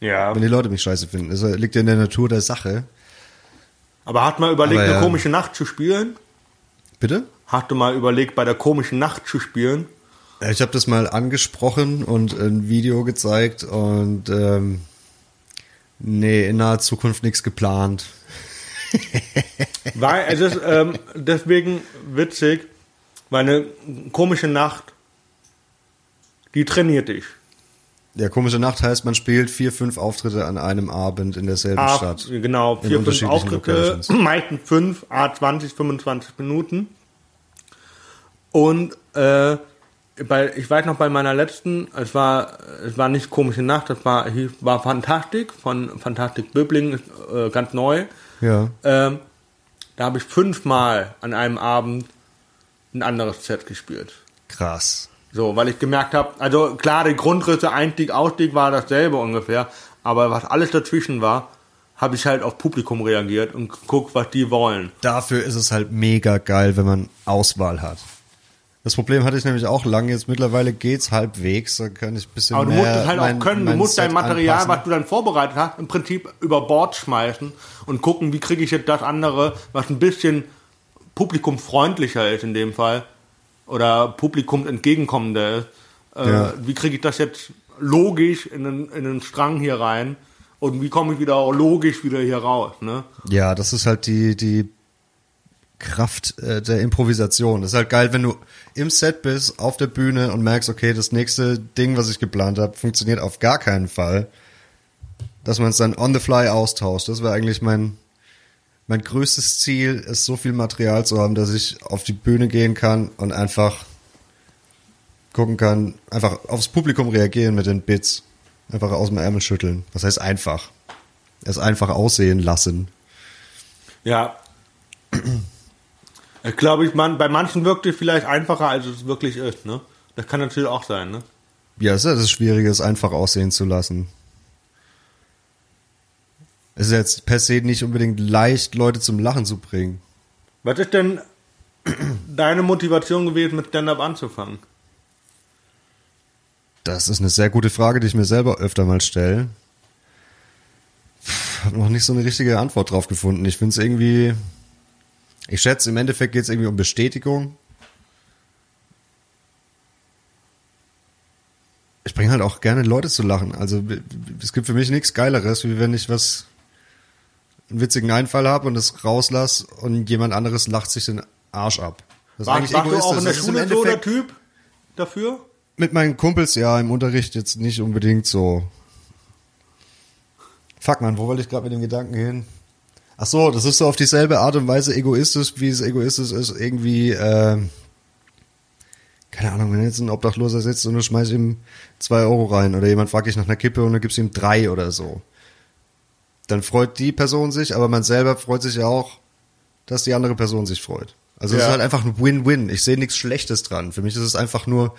ja. wenn die Leute mich scheiße finden. Das liegt ja in der Natur der Sache. Aber hat mal überlegt, ja. eine komische Nacht zu spielen? Bitte? Hast du mal überlegt, bei der komischen Nacht zu spielen? Ich habe das mal angesprochen und ein Video gezeigt und ähm, nee, in naher Zukunft nichts geplant. Weil es ist ähm, deswegen witzig, weil eine komische Nacht, die trainiert dich. Ja, komische Nacht heißt, man spielt vier, fünf Auftritte an einem Abend in derselben A, Stadt. genau, vier, fünf Auftritte, meistens fünf, a 20, 25 Minuten. Und äh, bei, ich weiß noch, bei meiner letzten, es war, es war nicht komische Nacht, das war, hieß- war Fantastik von Fantastik Böbling, äh, ganz neu. Ja. Ähm, da habe ich fünfmal an einem Abend ein anderes Set gespielt. Krass. So, weil ich gemerkt habe, also klar, die Grundrisse, Einstieg, Ausstieg war dasselbe ungefähr, aber was alles dazwischen war, habe ich halt auf Publikum reagiert und geguckt, was die wollen. Dafür ist es halt mega geil, wenn man Auswahl hat. Das Problem hatte ich nämlich auch lange, jetzt mittlerweile geht's halbwegs, da kann ich ein bisschen Aber du mehr musst es halt mein- auch können, du musst dein Set Material, anpassen. was du dann vorbereitet hast, im Prinzip über Bord schmeißen und gucken, wie kriege ich jetzt das andere, was ein bisschen publikumfreundlicher ist in dem Fall oder publikum entgegenkommender ist. Äh, Ja. Wie kriege ich das jetzt logisch in einen, in einen Strang hier rein und wie komme ich wieder logisch wieder hier raus, ne? Ja, das ist halt die, die Kraft äh, der Improvisation. Das ist halt geil, wenn du im Set bist, auf der Bühne und merkst, okay, das nächste Ding, was ich geplant habe, funktioniert auf gar keinen Fall. Dass man es dann on the fly austauscht. Das wäre eigentlich mein, mein größtes Ziel, ist so viel Material zu haben, dass ich auf die Bühne gehen kann und einfach gucken kann, einfach aufs Publikum reagieren mit den Bits. Einfach aus dem Ärmel schütteln. Was heißt einfach? Es einfach aussehen lassen. Ja. Ich glaube, ich, man, bei manchen wirkt es vielleicht einfacher, als es wirklich ist, ne? Das kann natürlich auch sein, ne? Ja, es ist ja das Schwierige, es einfach aussehen zu lassen. Es ist jetzt per se nicht unbedingt leicht, Leute zum Lachen zu bringen. Was ist denn deine Motivation gewesen, mit Stand-Up anzufangen? Das ist eine sehr gute Frage, die ich mir selber öfter mal stelle. Habe noch nicht so eine richtige Antwort drauf gefunden. Ich finde es irgendwie. Ich schätze, im Endeffekt geht es irgendwie um Bestätigung. Ich bringe halt auch gerne Leute zu lachen. Also es gibt für mich nichts Geileres, wie wenn ich was einen witzigen Einfall habe und es rauslasse und jemand anderes lacht sich den Arsch ab. Das war, warst du auch in der Schule so der Typ dafür? Mit meinen Kumpels ja, im Unterricht jetzt nicht unbedingt so. Fuck man, wo wollte ich gerade mit dem Gedanken hin? Ach so, das ist so auf dieselbe Art und Weise egoistisch, wie es egoistisch ist, irgendwie, äh, keine Ahnung, wenn jetzt ein Obdachloser sitzt und du schmeißt ihm zwei Euro rein oder jemand fragt dich nach einer Kippe und du gibst ihm drei oder so. Dann freut die Person sich, aber man selber freut sich ja auch, dass die andere Person sich freut. Also es ist halt einfach ein Win-Win. Ich sehe nichts Schlechtes dran. Für mich ist es einfach nur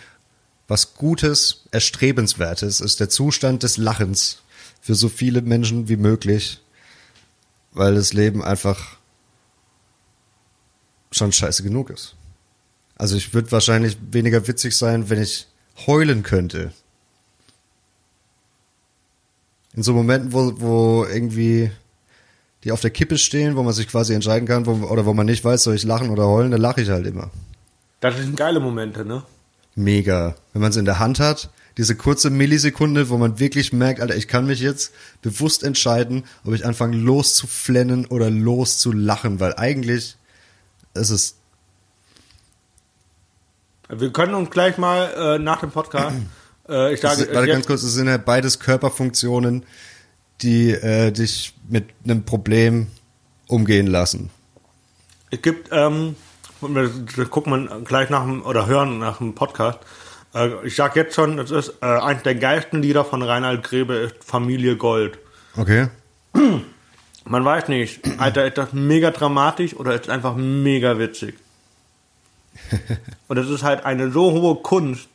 was Gutes, Erstrebenswertes, ist der Zustand des Lachens für so viele Menschen wie möglich, weil das Leben einfach schon scheiße genug ist. Also ich würde wahrscheinlich weniger witzig sein, wenn ich heulen könnte. In so Momenten, wo, wo irgendwie die auf der Kippe stehen, wo man sich quasi entscheiden kann, wo, oder wo man nicht weiß, soll ich lachen oder heulen, dann lache ich halt immer. Das sind geile Momente, ne? Mega. Wenn man es in der Hand hat, diese kurze Millisekunde, wo man wirklich merkt, Alter, ich kann mich jetzt bewusst entscheiden, ob ich anfange loszuflennen oder loszulachen, weil eigentlich ist es. Wir können uns gleich mal äh, nach dem Podcast. äh, ich sage, ist, warte ganz kurz, es sind ja beides Körperfunktionen, die äh, dich mit einem Problem umgehen lassen. Es gibt, ähm, das guckt man gleich nach dem, oder hören nach dem Podcast. Äh, ich sag jetzt schon, es ist äh, eines der geilsten Lieder von Reinhard Grebe, ist Familie Gold. Okay. Man weiß nicht, Alter, ist das mega dramatisch oder ist es einfach mega witzig? Und es ist halt eine so hohe Kunst,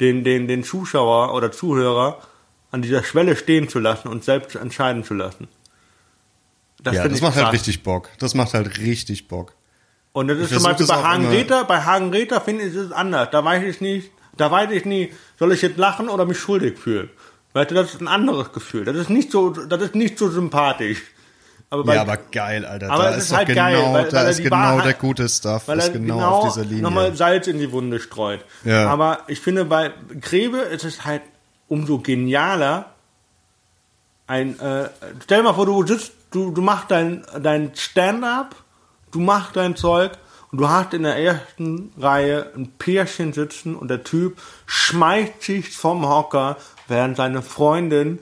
den, den, den Zuschauer oder Zuhörer an dieser Schwelle stehen zu lassen und selbst entscheiden zu lassen. Das ja, das macht halt krass. halt richtig Bock. Das macht halt richtig Bock. Und das ist zum Beispiel bei Hagen Räther, bei Hagen Räther finde ich es anders. Da weiß ich nicht, da weiß ich nie, soll ich jetzt lachen oder mich schuldig fühlen. Weißt du, das ist ein anderes Gefühl. Das ist nicht so, das ist nicht so sympathisch. Aber bei, ja, aber geil, Alter. Aber da ist, ist halt genau, geil, weil, da weil ist genau Wahrheit, der gute Stuff, weil er genau, genau auf dieser Linie. nochmal Salz in die Wunde streut. Ja. Aber ich finde, bei Grebe ist es halt umso genialer. Ein, äh, stell dir mal vor, du sitzt, du, du machst dein, dein Stand-up, du machst dein Zeug du hast in der ersten Reihe ein Pärchen sitzen und der Typ schmeißt sich vom Hocker, während seine Freundin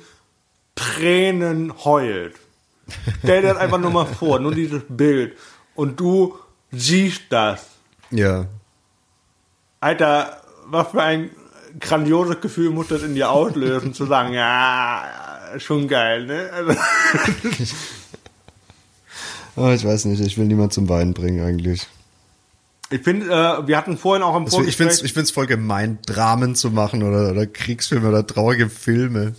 Tränen heult. Stell dir das einfach nur mal vor, nur dieses Bild. Und du siehst das. Ja. Alter, was für ein grandioses Gefühl muss das in dir auslösen, zu sagen, ja, schon geil, ne? Also oh, ich weiß nicht, ich will niemand zum Weinen bringen eigentlich. Ich finde, äh, wir hatten vorhin auch im Vorgespräch... Ich finde es ich find's voll gemein, Dramen zu machen oder, oder Kriegsfilme oder traurige Filme.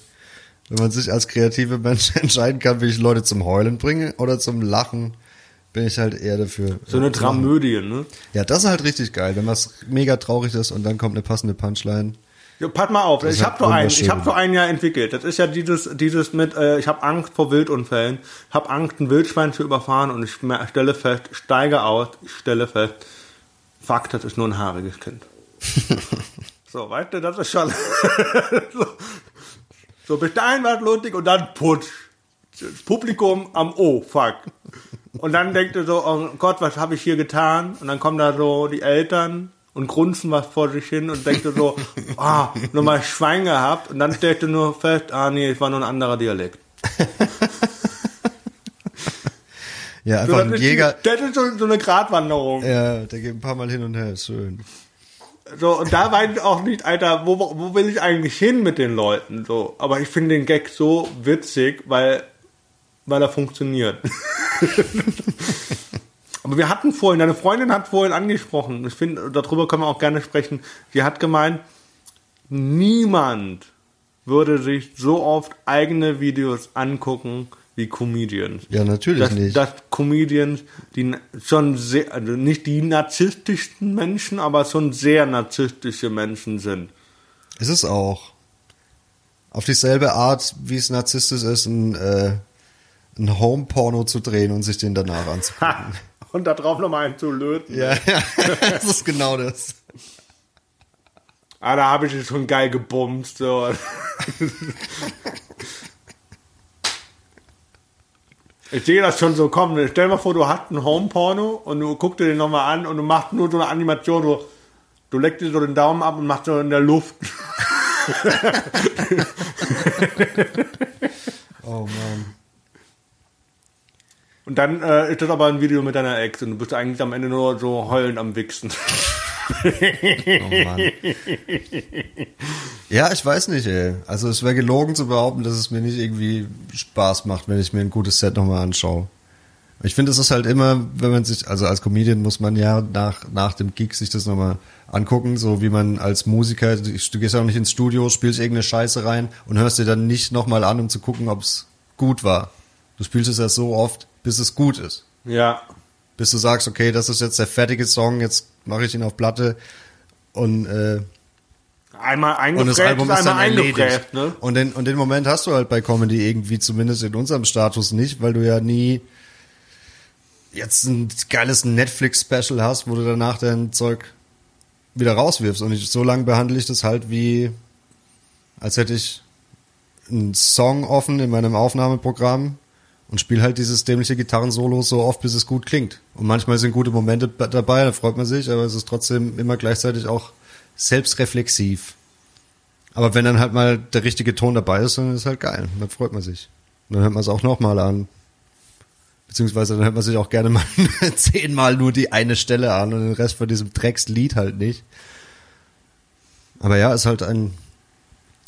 Wenn man sich als kreative Mensch entscheiden kann, will ich Leute zum Heulen bringen oder zum Lachen, bin ich halt eher dafür. So eine Dramödie, ne? Ja, das ist halt richtig geil, wenn was mega traurig ist und dann kommt eine passende Punchline. Ja, pass mal auf, das ich habe so einen, ich habe so einen ja entwickelt. Das ist ja dieses, dieses mit, äh, ich habe Angst vor Wildunfällen, habe Angst, ein Wildschwein zu überfahren und ich stelle fest, steige aus, ich stelle fest, Fakt, das ist nur ein haariges Kind. so, weißt du, das ist schon. so. So, bis dahin war es lustig und dann putsch. Das Publikum am Oh, fuck. Und dann denkt er so, oh Gott, was habe ich hier getan? Und dann kommen da so die Eltern und grunzen was vor sich hin und denkt er so, ah, nur mal Schwein gehabt. Und dann stellt er nur fest, ah nee, es war nur ein anderer Dialekt. Ja, So, einfach das, ein ist, Jäger. das ist so, so eine Gratwanderung. Ja, der geht ein paar Mal hin und her, ist schön. So, und da weiß ich auch nicht, Alter, wo, wo will ich eigentlich hin mit den Leuten? So, aber ich finde den Gag so witzig, weil, weil er funktioniert. aber wir hatten vorhin, deine Freundin hat vorhin angesprochen, ich finde, darüber können wir auch gerne sprechen. Sie hat gemeint, niemand würde sich so oft eigene Videos angucken wie Comedians. Ja, natürlich dass, nicht. dass Comedians, die schon sehr, also nicht die narzisstischsten Menschen, aber schon sehr narzisstische Menschen sind. Ist es auch. Auf dieselbe Art, wie es narzisstisch ist, ein, äh, ein Home-Porno zu drehen und sich den danach anzugucken. Und da drauf nochmal einen zu löten. ja, ja, das ist genau das. Ah, da habe ich schon geil gebumst. So. Ich sehe das schon so kommen. Stell dir mal vor, du hast einen Home-Porno und du guckst dir den nochmal an und du machst nur so eine Animation, du, du leckst dir so den Daumen ab und machst so in der Luft. Oh Mann. Und dann äh, ist das aber ein Video mit deiner Ex und du bist eigentlich am Ende nur so heulend am Wichsen. Oh Mann. Ja, ich weiß nicht, ey. Also es wäre gelogen zu behaupten, dass es mir nicht irgendwie Spaß macht, wenn ich mir ein gutes Set nochmal anschaue. Ich finde, es ist halt immer, wenn man sich, also als Comedian muss man ja nach, nach dem Gig sich das nochmal angucken, so wie man als Musiker, du gehst ja auch nicht ins Studio, spielst irgendeine Scheiße rein und hörst dir dann nicht nochmal an, um zu gucken, ob es gut war. Du spielst es ja so oft, bis es gut ist. ja. Bis du sagst, okay, das ist jetzt der fertige Song, jetzt mache ich ihn auf Platte und äh, Einmal und das Album ist dann erledigt. ne? Und, den, und den Moment hast du halt bei Comedy irgendwie, zumindest in unserem Status nicht, weil du ja nie jetzt ein geiles Netflix-Special hast, wo du danach dein Zeug wieder rauswirfst. Und ich, so lange behandle ich das halt wie, als hätte ich einen Song offen in meinem Aufnahmeprogramm und spiele halt dieses dämliche Gitarrensolo so oft, bis es gut klingt. Und manchmal sind gute Momente dabei, da freut man sich, aber es ist trotzdem immer gleichzeitig auch selbstreflexiv. Aber wenn dann halt mal der richtige Ton dabei ist, dann ist es halt geil. Dann freut man sich. Und dann hört man es auch nochmal an. Beziehungsweise dann hört man sich auch gerne mal zehnmal nur die eine Stelle an und den Rest von diesem Dreckslied halt nicht. Aber ja, ist halt ein,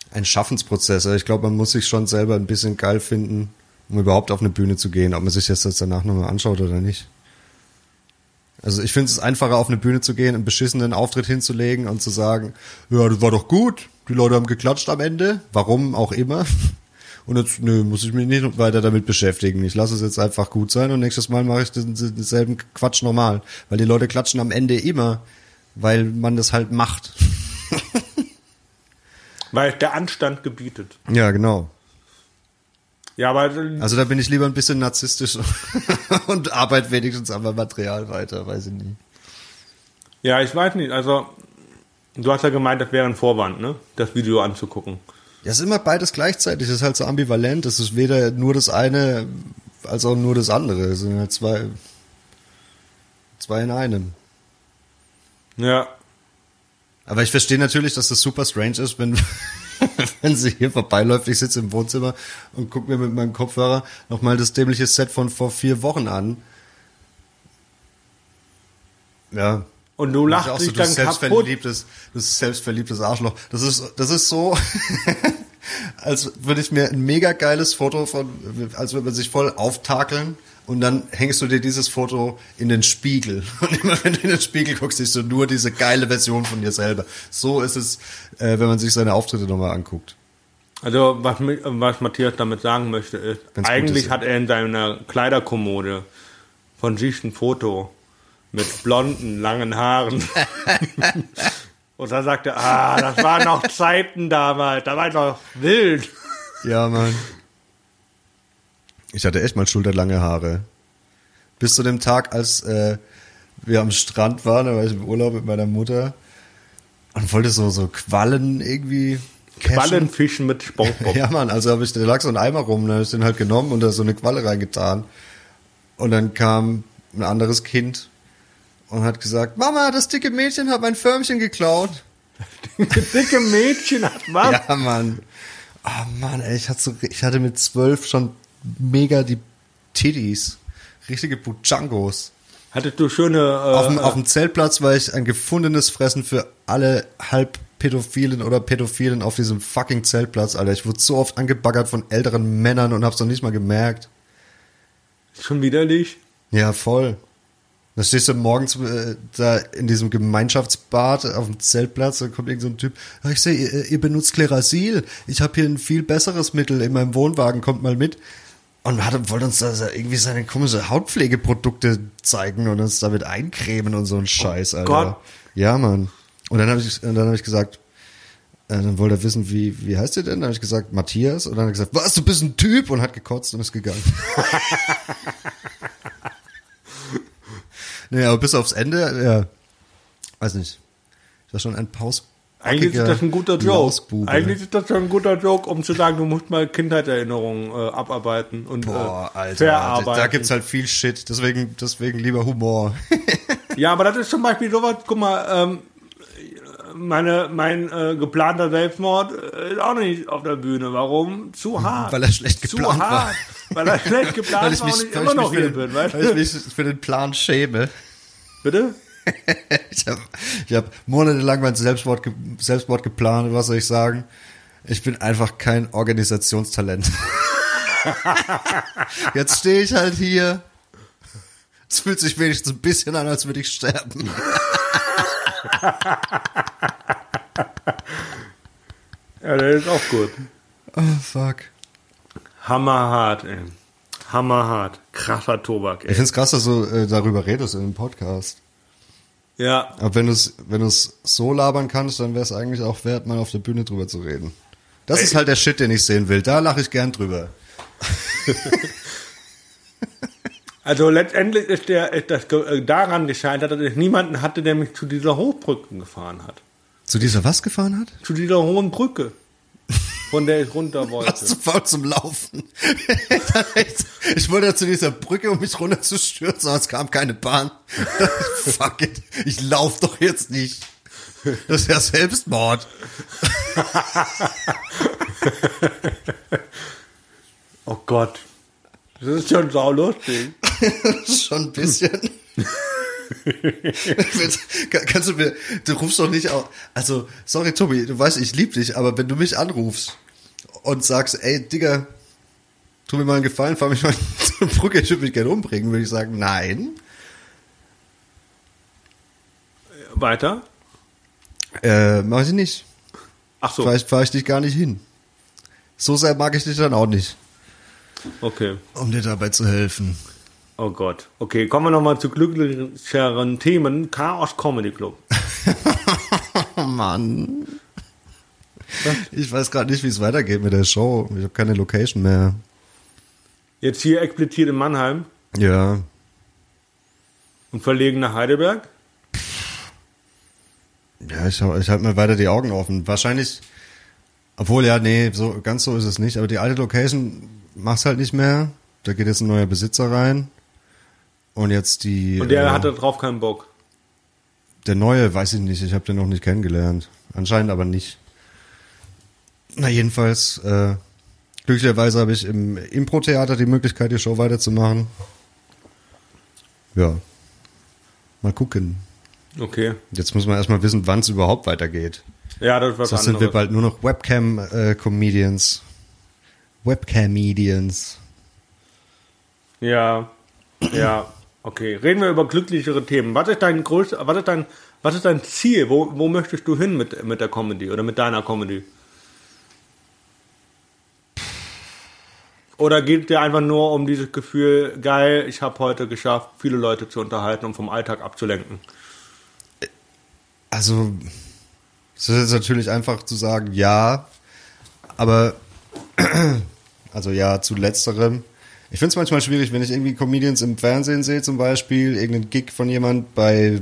ein Schaffensprozess. Ich glaube, man muss sich schon selber ein bisschen geil finden, um überhaupt auf eine Bühne zu gehen, ob man sich das jetzt danach nochmal anschaut oder nicht. Also ich finde es einfacher, auf eine Bühne zu gehen, einen beschissenen Auftritt hinzulegen und zu sagen, ja, das war doch gut, die Leute haben geklatscht am Ende, warum auch immer. Und jetzt, nö, muss ich mich nicht weiter damit beschäftigen. Ich lasse es jetzt einfach gut sein und nächstes Mal mache ich den, denselben Quatsch normal. Weil die Leute klatschen am Ende immer, weil man das halt macht. Weil der Anstand gebietet. Ja, genau. Ja, aber Also da bin ich lieber ein bisschen narzisstisch und arbeite wenigstens am Material weiter, weiß ich nicht. ja, ich weiß nicht. Also du hast ja gemeint, das wäre ein Vorwand, ne? Das Video anzugucken. Ja, es ist immer beides gleichzeitig. Es ist halt so ambivalent. Es ist weder nur das eine als auch nur das andere. Es sind halt zwei, zwei in einem. Ja. Aber ich verstehe natürlich, dass das super strange ist, wenn, wenn sie hier vorbeiläuft. Ich sitze im Wohnzimmer und gucke mir mit meinem Kopfhörer nochmal das dämliche Set von vor vier Wochen an. Ja. Und du Das ist lachst auch dich so, du dann kaputt. selbstverliebtes, das selbstverliebtes Arschloch. Das ist, das ist so, als würde ich mir ein mega geiles Foto von, als würde man sich voll auftakeln und dann hängst du dir dieses Foto in den Spiegel. Und immer wenn du in den Spiegel guckst, siehst du nur diese geile Version von dir selber. So ist es, äh, wenn man sich seine Auftritte nochmal anguckt. Also was, was Matthias damit sagen möchte ist, Wenn's eigentlich ist, hat er in seiner Kleiderkommode von sich ein Foto mit blonden, langen Haaren. Und dann sagt er, ah, das waren noch Zeiten damals, da war ich noch wild. Ja, Mann. Ich hatte echt mal schulterlange Haare. Bis zu dem Tag, als äh, wir am Strand waren, da war ich im Urlaub mit meiner Mutter und wollte so, so Quallen irgendwie Quallenfischen mit Spongebob. Ja, Mann, also hab ich, da lag so ein Eimer rum, da hab ich den halt genommen und da so eine Qualle reingetan. Und dann kam ein anderes Kind und hat gesagt, Mama, das dicke Mädchen hat mein Förmchen geklaut. Dicke Mädchen hat was? Ja, Mann. Ah, Mann, ey, ich hatte, so, ich hatte mit zwölf schon mega die Titties. Richtige Bujangos. Hattest du schöne. Äh, Auf dem, auf dem Zeltplatz war ich ein gefundenes Fressen für alle Halbpädophilen oder Pädophilen auf diesem fucking Zeltplatz, Alter. Ich wurde so oft angebaggert von älteren Männern und hab's noch nicht mal gemerkt. schon widerlich? Ja, voll. Da stehst du morgens äh, da in diesem Gemeinschaftsbad auf dem Zeltplatz, da kommt irgend so ein Typ, "Ja, ich sehe, ihr, ihr benutzt Klerasil. Ich habe hier ein viel besseres Mittel in meinem Wohnwagen, kommt mal mit. Und hat, wollte uns da irgendwie seine komische Hautpflegeprodukte zeigen und uns damit eincremen und so ein Scheiß, Alter. Gott. Ja, Mann. Und dann habe ich, und dann habe ich gesagt, äh, dann wollte er wissen, wie, wie heißt ihr denn? Dann habe ich gesagt, Matthias. Und dann hat er gesagt, was, du bist ein Typ? Und hat gekotzt und ist gegangen. nee, aber bis aufs Ende, ja, weiß nicht. Ich war schon ein Paus. Eigentlich ist das ein guter Joke. Eigentlich ist das schon ein guter Joke, um zu sagen, du musst mal Kindheitserinnerungen äh, abarbeiten und Boah, äh, Alter, verarbeiten. da gibt's halt viel Shit, deswegen, deswegen lieber Humor. Ja, aber das ist zum Beispiel sowas, guck mal, ähm, meine, mein äh, geplanter Selbstmord äh, ist auch nicht auf der Bühne. Warum? Zu hart. Weil er schlecht Zu geplant war. hart. Weil er schlecht geplant weil ich war mich, und ich weil immer noch mich, hier für, bin, den, weißt weil ich mich für den Plan schäme. Bitte? Ich habe ich hab monatelang mein Selbstmord, ge- Selbstmord geplant, was soll ich sagen? Ich bin einfach kein Organisationstalent. Jetzt stehe ich halt hier. Es fühlt sich wenigstens ein bisschen an, als würde ich sterben. Ja, der ist auch gut. Oh, fuck. Hammerhart, ey. Hammerhart. Krasser Tobak, Ich ey. find's krass, dass du äh, darüber redest in dem Podcast. Ja, Aber wenn du es wenn du's so labern kannst, dann wäre es eigentlich auch wert, mal auf der Bühne drüber zu reden. Das ist halt der Shit, den ich sehen will. Da lache ich gern drüber. also letztendlich ist der ist das äh, daran gescheitert, dass ich niemanden hatte, der mich zu dieser Hochbrücke gefahren hat. Zu dieser was gefahren hat? Zu dieser hohen Brücke, von der ich runter wollte. zu faul zum Laufen. ich wollte ja zu dieser Brücke, um mich runterzustürzen, aber es kam keine Bahn. Fuck it. Ich lauf doch jetzt nicht. Das ist ja Selbstmord. Oh Gott. Das ist schon saulustig. Schon ein bisschen. Kann- Kannst du mir, du rufst doch nicht auf, also, sorry Tobi, du weißt, ich lieb dich, aber wenn du mich anrufst und sagst, ey, Digga, tu mir mal einen Gefallen, fahr mich mal zur Brücke, ich würde mich gerne umbringen, würde ich sagen, nein. Weiter? Äh, mach ich nicht. Ach so. Vielleicht fahre ich dich gar nicht hin. So sehr mag ich dich dann auch nicht, Okay. um dir dabei zu helfen. Oh Gott. Okay, kommen wir nochmal zu glücklicheren Themen. Chaos Comedy Club. Mann. Ich weiß gerade nicht, wie es weitergeht mit der Show. Ich habe keine Location mehr. Jetzt hier explizit in Mannheim Ja, und verlegen nach Heidelberg. Ja, ich, ich halte mal weiter die Augen offen. Wahrscheinlich, obwohl, ja, nee, so, ganz so ist es nicht. Aber die alte Location macht's halt nicht mehr. Da geht jetzt ein neuer Besitzer rein. Und jetzt die. Und der äh, hatte drauf keinen Bock. Der neue, weiß ich nicht. Ich habe den noch nicht kennengelernt. Anscheinend aber nicht. Na, jedenfalls, äh, glücklicherweise habe ich im Impro-Theater die Möglichkeit, die Show weiterzumachen. Ja. Mal gucken. Okay. Jetzt muss man erstmal wissen, wann es überhaupt weitergeht. Ja, das was Sonst sind wir bald nur noch Webcam-Comedians. Webcam-Medians. Ja. Ja. Okay. Reden wir über glücklichere Themen. Was ist dein größter, was ist dein, was ist dein Ziel? Wo, wo möchtest du hin mit, mit der Comedy oder mit deiner Comedy? Oder geht dir einfach nur um dieses Gefühl, geil, ich habe heute geschafft, viele Leute zu unterhalten und vom Alltag abzulenken? Also, es ist natürlich einfach zu sagen, ja, aber, also ja, zu letzterem. Ich finde es manchmal schwierig, wenn ich irgendwie Comedians im Fernsehen sehe, zum Beispiel, irgendeinen Gig von jemand bei,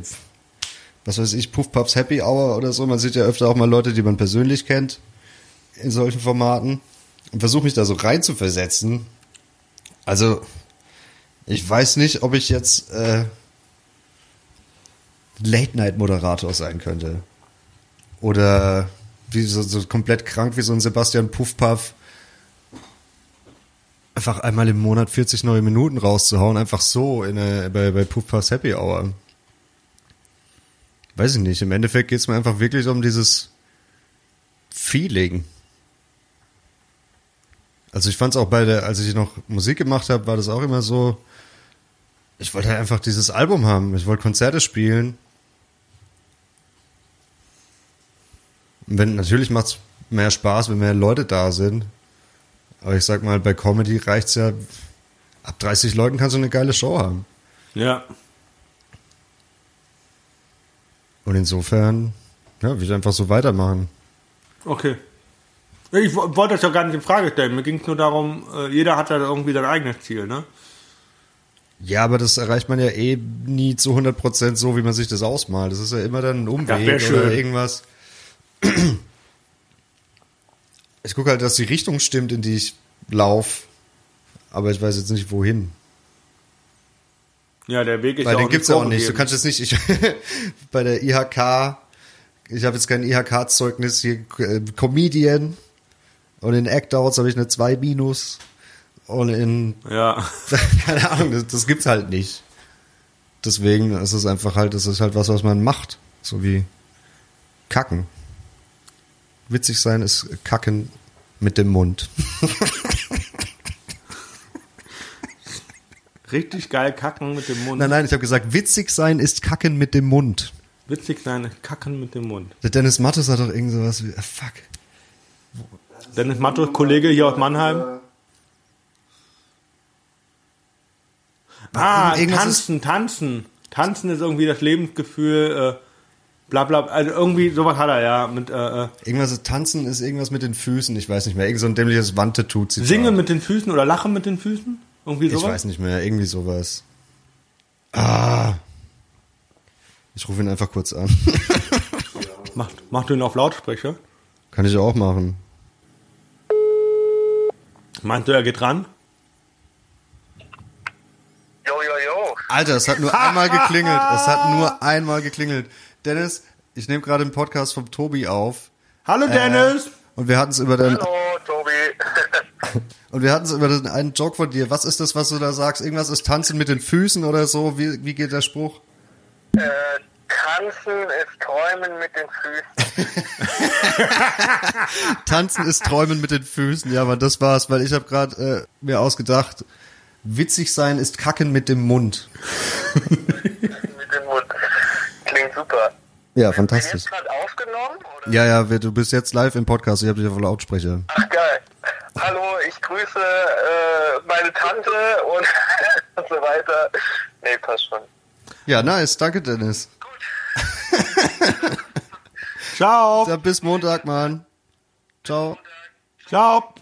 was weiß ich, Puff Puffs Happy Hour oder so. Man sieht ja öfter auch mal Leute, die man persönlich kennt. in solchen Formaten und versuche mich da so rein zu versetzen. Also, ich weiß nicht, ob ich jetzt äh, Late-Night-Moderator sein könnte. Oder wie so, so komplett krank wie so ein Sebastian Puffpaff. Einfach einmal im Monat 40 neue Minuten rauszuhauen, einfach so in eine, bei, bei Puffpaffs Happy Hour. Weiß ich nicht. Im Endeffekt geht es mir einfach wirklich um dieses Feeling. Also ich fand es auch bei der, als ich noch Musik gemacht habe, war das auch immer so, ich wollte halt einfach dieses Album haben. Ich wollte Konzerte spielen. Und wenn, natürlich macht es mehr Spaß, wenn mehr Leute da sind. Aber ich sag mal, bei Comedy reicht's ja, ab 30 Leuten kannst du eine geile Show haben. Ja. Und insofern, ja, will ich einfach so weitermachen. Okay. Ich wo- wollte das ja gar nicht in Frage stellen. Mir ging es nur darum, äh, jeder hat ja irgendwie sein eigenes Ziel, ne? Ja, aber das erreicht man ja eh nie zu 100% so, wie man sich das ausmalt. Das ist ja immer dann ein Umweg oder irgendwas. Ich gucke halt, dass die Richtung stimmt, in die ich laufe. Aber ich weiß jetzt nicht, wohin. Ja, der Weg ist Weil ja den gibt's ja auch nicht. Du kannst jetzt nicht, ich, bei der IHK, ich habe jetzt kein IHK-Zeugnis hier, äh, Comedian. Und in Act-Outs habe ich eine 2 minus. Und in Ja. keine Ahnung, das, das gibt's halt nicht. Deswegen ist es einfach halt, das ist halt was, was man macht. So wie Kacken. Witzig sein ist Kacken mit dem Mund. Richtig geil kacken mit dem Mund. Nein, nein, ich habe gesagt, witzig sein ist Kacken mit dem Mund. Witzig sein, kacken mit dem Mund. Der Dennis Mattes hat doch irgend sowas wie, ah, fuck. Dennis Matto, Kollege hier aus Mannheim. Ah, tanzen, tanzen. Tanzen ist irgendwie das Lebensgefühl, äh, bla bla. Also irgendwie sowas hat er ja. Mit, äh, äh, Irgendwas, ist- tanzen ist irgendwas mit den Füßen, ich weiß nicht mehr. Irgend so ein dämliches Wandtattoo. singen mit den Füßen oder lachen mit den Füßen? Irgendwie Ich sowas? weiß nicht mehr, irgendwie sowas. Ah. Ich rufe ihn einfach kurz an. Mach, mach du ihn auf Lautsprecher. Kann ich auch machen. Meinst du, er geht ran? Jo, jo, jo. Alter, es hat nur einmal geklingelt. Es hat nur einmal geklingelt. Dennis, ich nehme gerade einen Podcast vom Tobi auf. Hallo Dennis! Und wir hatten es über den, Hallo, Tobi. und wir hatten es über den einen Joke von dir. Was ist das, was du da sagst? Irgendwas ist tanzen mit den Füßen oder so? Wie, wie geht der Spruch? äh, tanzen ist Träumen mit den Füßen. Tanzen ist Träumen mit den Füßen. Ja, aber das war's, weil ich habe gerade äh, mir ausgedacht, witzig sein ist Kacken mit dem Mund. mit dem Mund. Super. Ja, fantastisch. jetzt gerade aufgenommen? Oder? Ja, ja, wir- du bist jetzt live im Podcast. Ich habe dich auf Lautsprecher. Ach, geil. Hallo, ich grüße äh, meine Tante und, und so weiter. Nee, passt schon. Ja, nice. Danke, Dennis. Ciao! Ja, bis Montag, Mann. Ciao. Ciao!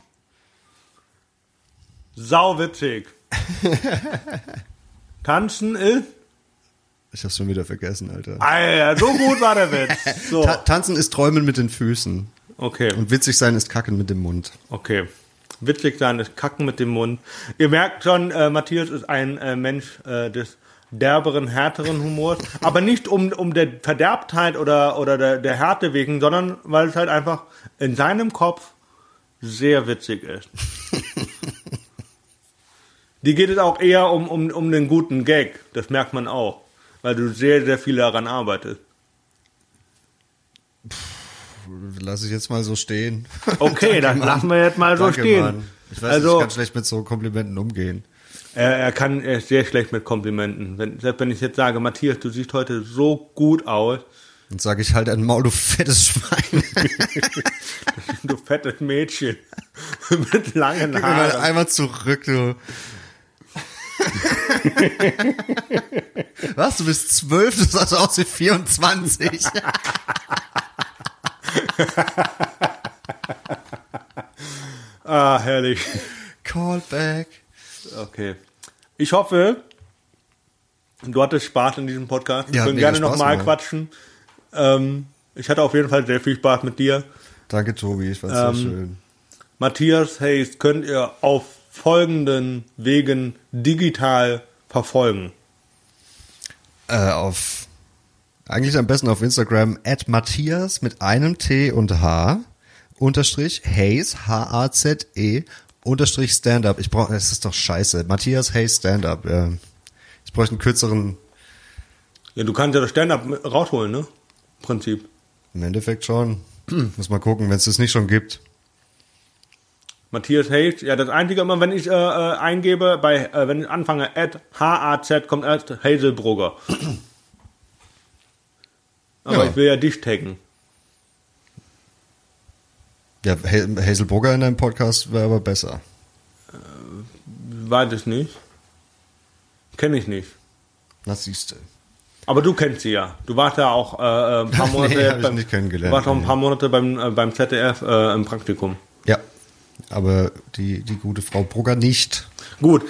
Sau witzig. Tanzen ist. Ich hab's schon wieder vergessen, Alter. Alter, so gut war der Witz. So. Ta tanzen ist Träumen mit den Füßen. Okay, Und witzig sein ist Kacken mit dem Mund. okay. Witzig sein ist Kacken mit dem Mund. Ihr merkt schon, äh, Matthias ist ein äh, Mensch äh, des derberen, härteren Humors. Aber nicht um, um der Verderbtheit oder, oder der, der Härte wegen, sondern weil es halt einfach in seinem Kopf sehr witzig ist. Die geht es auch eher um, um, um den guten Gag. Das merkt man auch. Weil du sehr, sehr viel daran arbeitest. Lass ich jetzt mal so stehen. Okay, dann Mann. lassen wir jetzt mal so Danke, stehen. Mann. Ich weiß, also, ich kann schlecht mit so Komplimenten umgehen. er, er kann er ist sehr schlecht mit Komplimenten. Wenn, selbst wenn ich jetzt sage, Matthias, du siehst heute so gut aus, Und sage ich halt ein Maul, du fettes Schwein. du fettes Mädchen mit langen Haaren. einmal zurück, du. Was? Du bist zwölf, du sahst aus wie 24. Ah, herrlich. Callback. Okay. Ich hoffe, du hattest Spaß in diesem Podcast. Wir Ja, können gerne nochmal quatschen. Ähm, ich hatte auf jeden Fall sehr viel Spaß mit dir. Danke, Tobi, ich fand's Ähm, sehr schön. Matthias Hayes könnt ihr auf folgenden Wegen digital verfolgen. Äh, auf eigentlich am besten auf Instagram at Matthias mit einem T und H unterstrich Hayes H-A-Z-E unterstrich Stand-up. Ich brauche, es ist doch scheiße. Matthias Hayes Stand-up. Ja. Ich bräuchte einen kürzeren, Ja, du kannst ja das Stand-up rausholen, ne? Im Prinzip. im Endeffekt schon. Muss mal gucken, wenn es das nicht schon gibt. Matthias Hayes, ja, das Einzige immer, wenn ich äh, äh, eingebe, bei, äh, wenn ich anfange, at HAZ, kommt erst Hazelbrugger. Aber Ja. ich will ja dich taggen. Ja, Ha- Hazelbrugger in deinem Podcast wäre aber besser. Weiß ich nicht. Kenne ich nicht. Na siehste. Aber du kennst sie ja. Du warst ja auch äh, äh, ein paar Nee, Monate. ich beim, nicht kennengelernt, Du warst auch ein nee. paar Monate beim, äh, beim ZDF äh, im Praktikum. Ja. Aber die, die gute Frau Brugger nicht. Gut.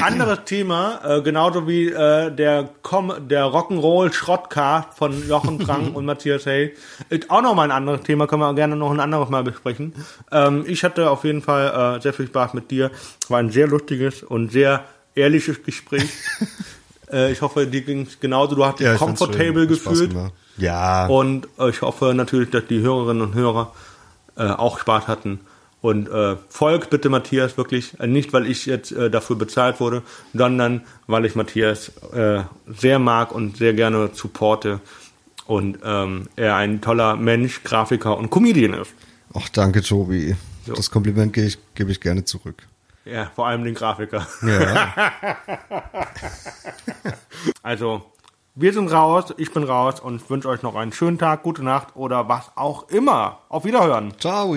Anderes Thema, äh, genauso wie äh, der, Com der Rock'n'Roll Schrottcast von Jochen Frank und Matthias Hay. Ist auch noch mal ein anderes Thema, können wir gerne noch ein anderes Mal besprechen. Ähm, ich hatte auf jeden Fall äh, sehr viel Spaß mit dir. War ein sehr lustiges und sehr ehrliches Gespräch. äh, ich hoffe, dir ging es genauso. Du hast dich ich fand's comfortable gefühlt. Ja. Und äh, ich hoffe natürlich, dass die Hörerinnen und Hörer äh, auch Spaß hatten. Und äh, folgt bitte Matthias wirklich, äh, nicht weil ich jetzt äh, dafür bezahlt wurde, sondern weil ich Matthias äh, sehr mag und sehr gerne supporte. Und ähm, er ein toller Mensch, Grafiker und Comedian ist. Ach, danke, Tobi. So. Das Kompliment gebe ich, gebe ich gerne zurück. Ja, vor allem den Grafiker. Ja. Also, wir sind raus, ich bin raus und wünsche euch noch einen schönen Tag, gute Nacht oder was auch immer. Auf Wiederhören. Ciao.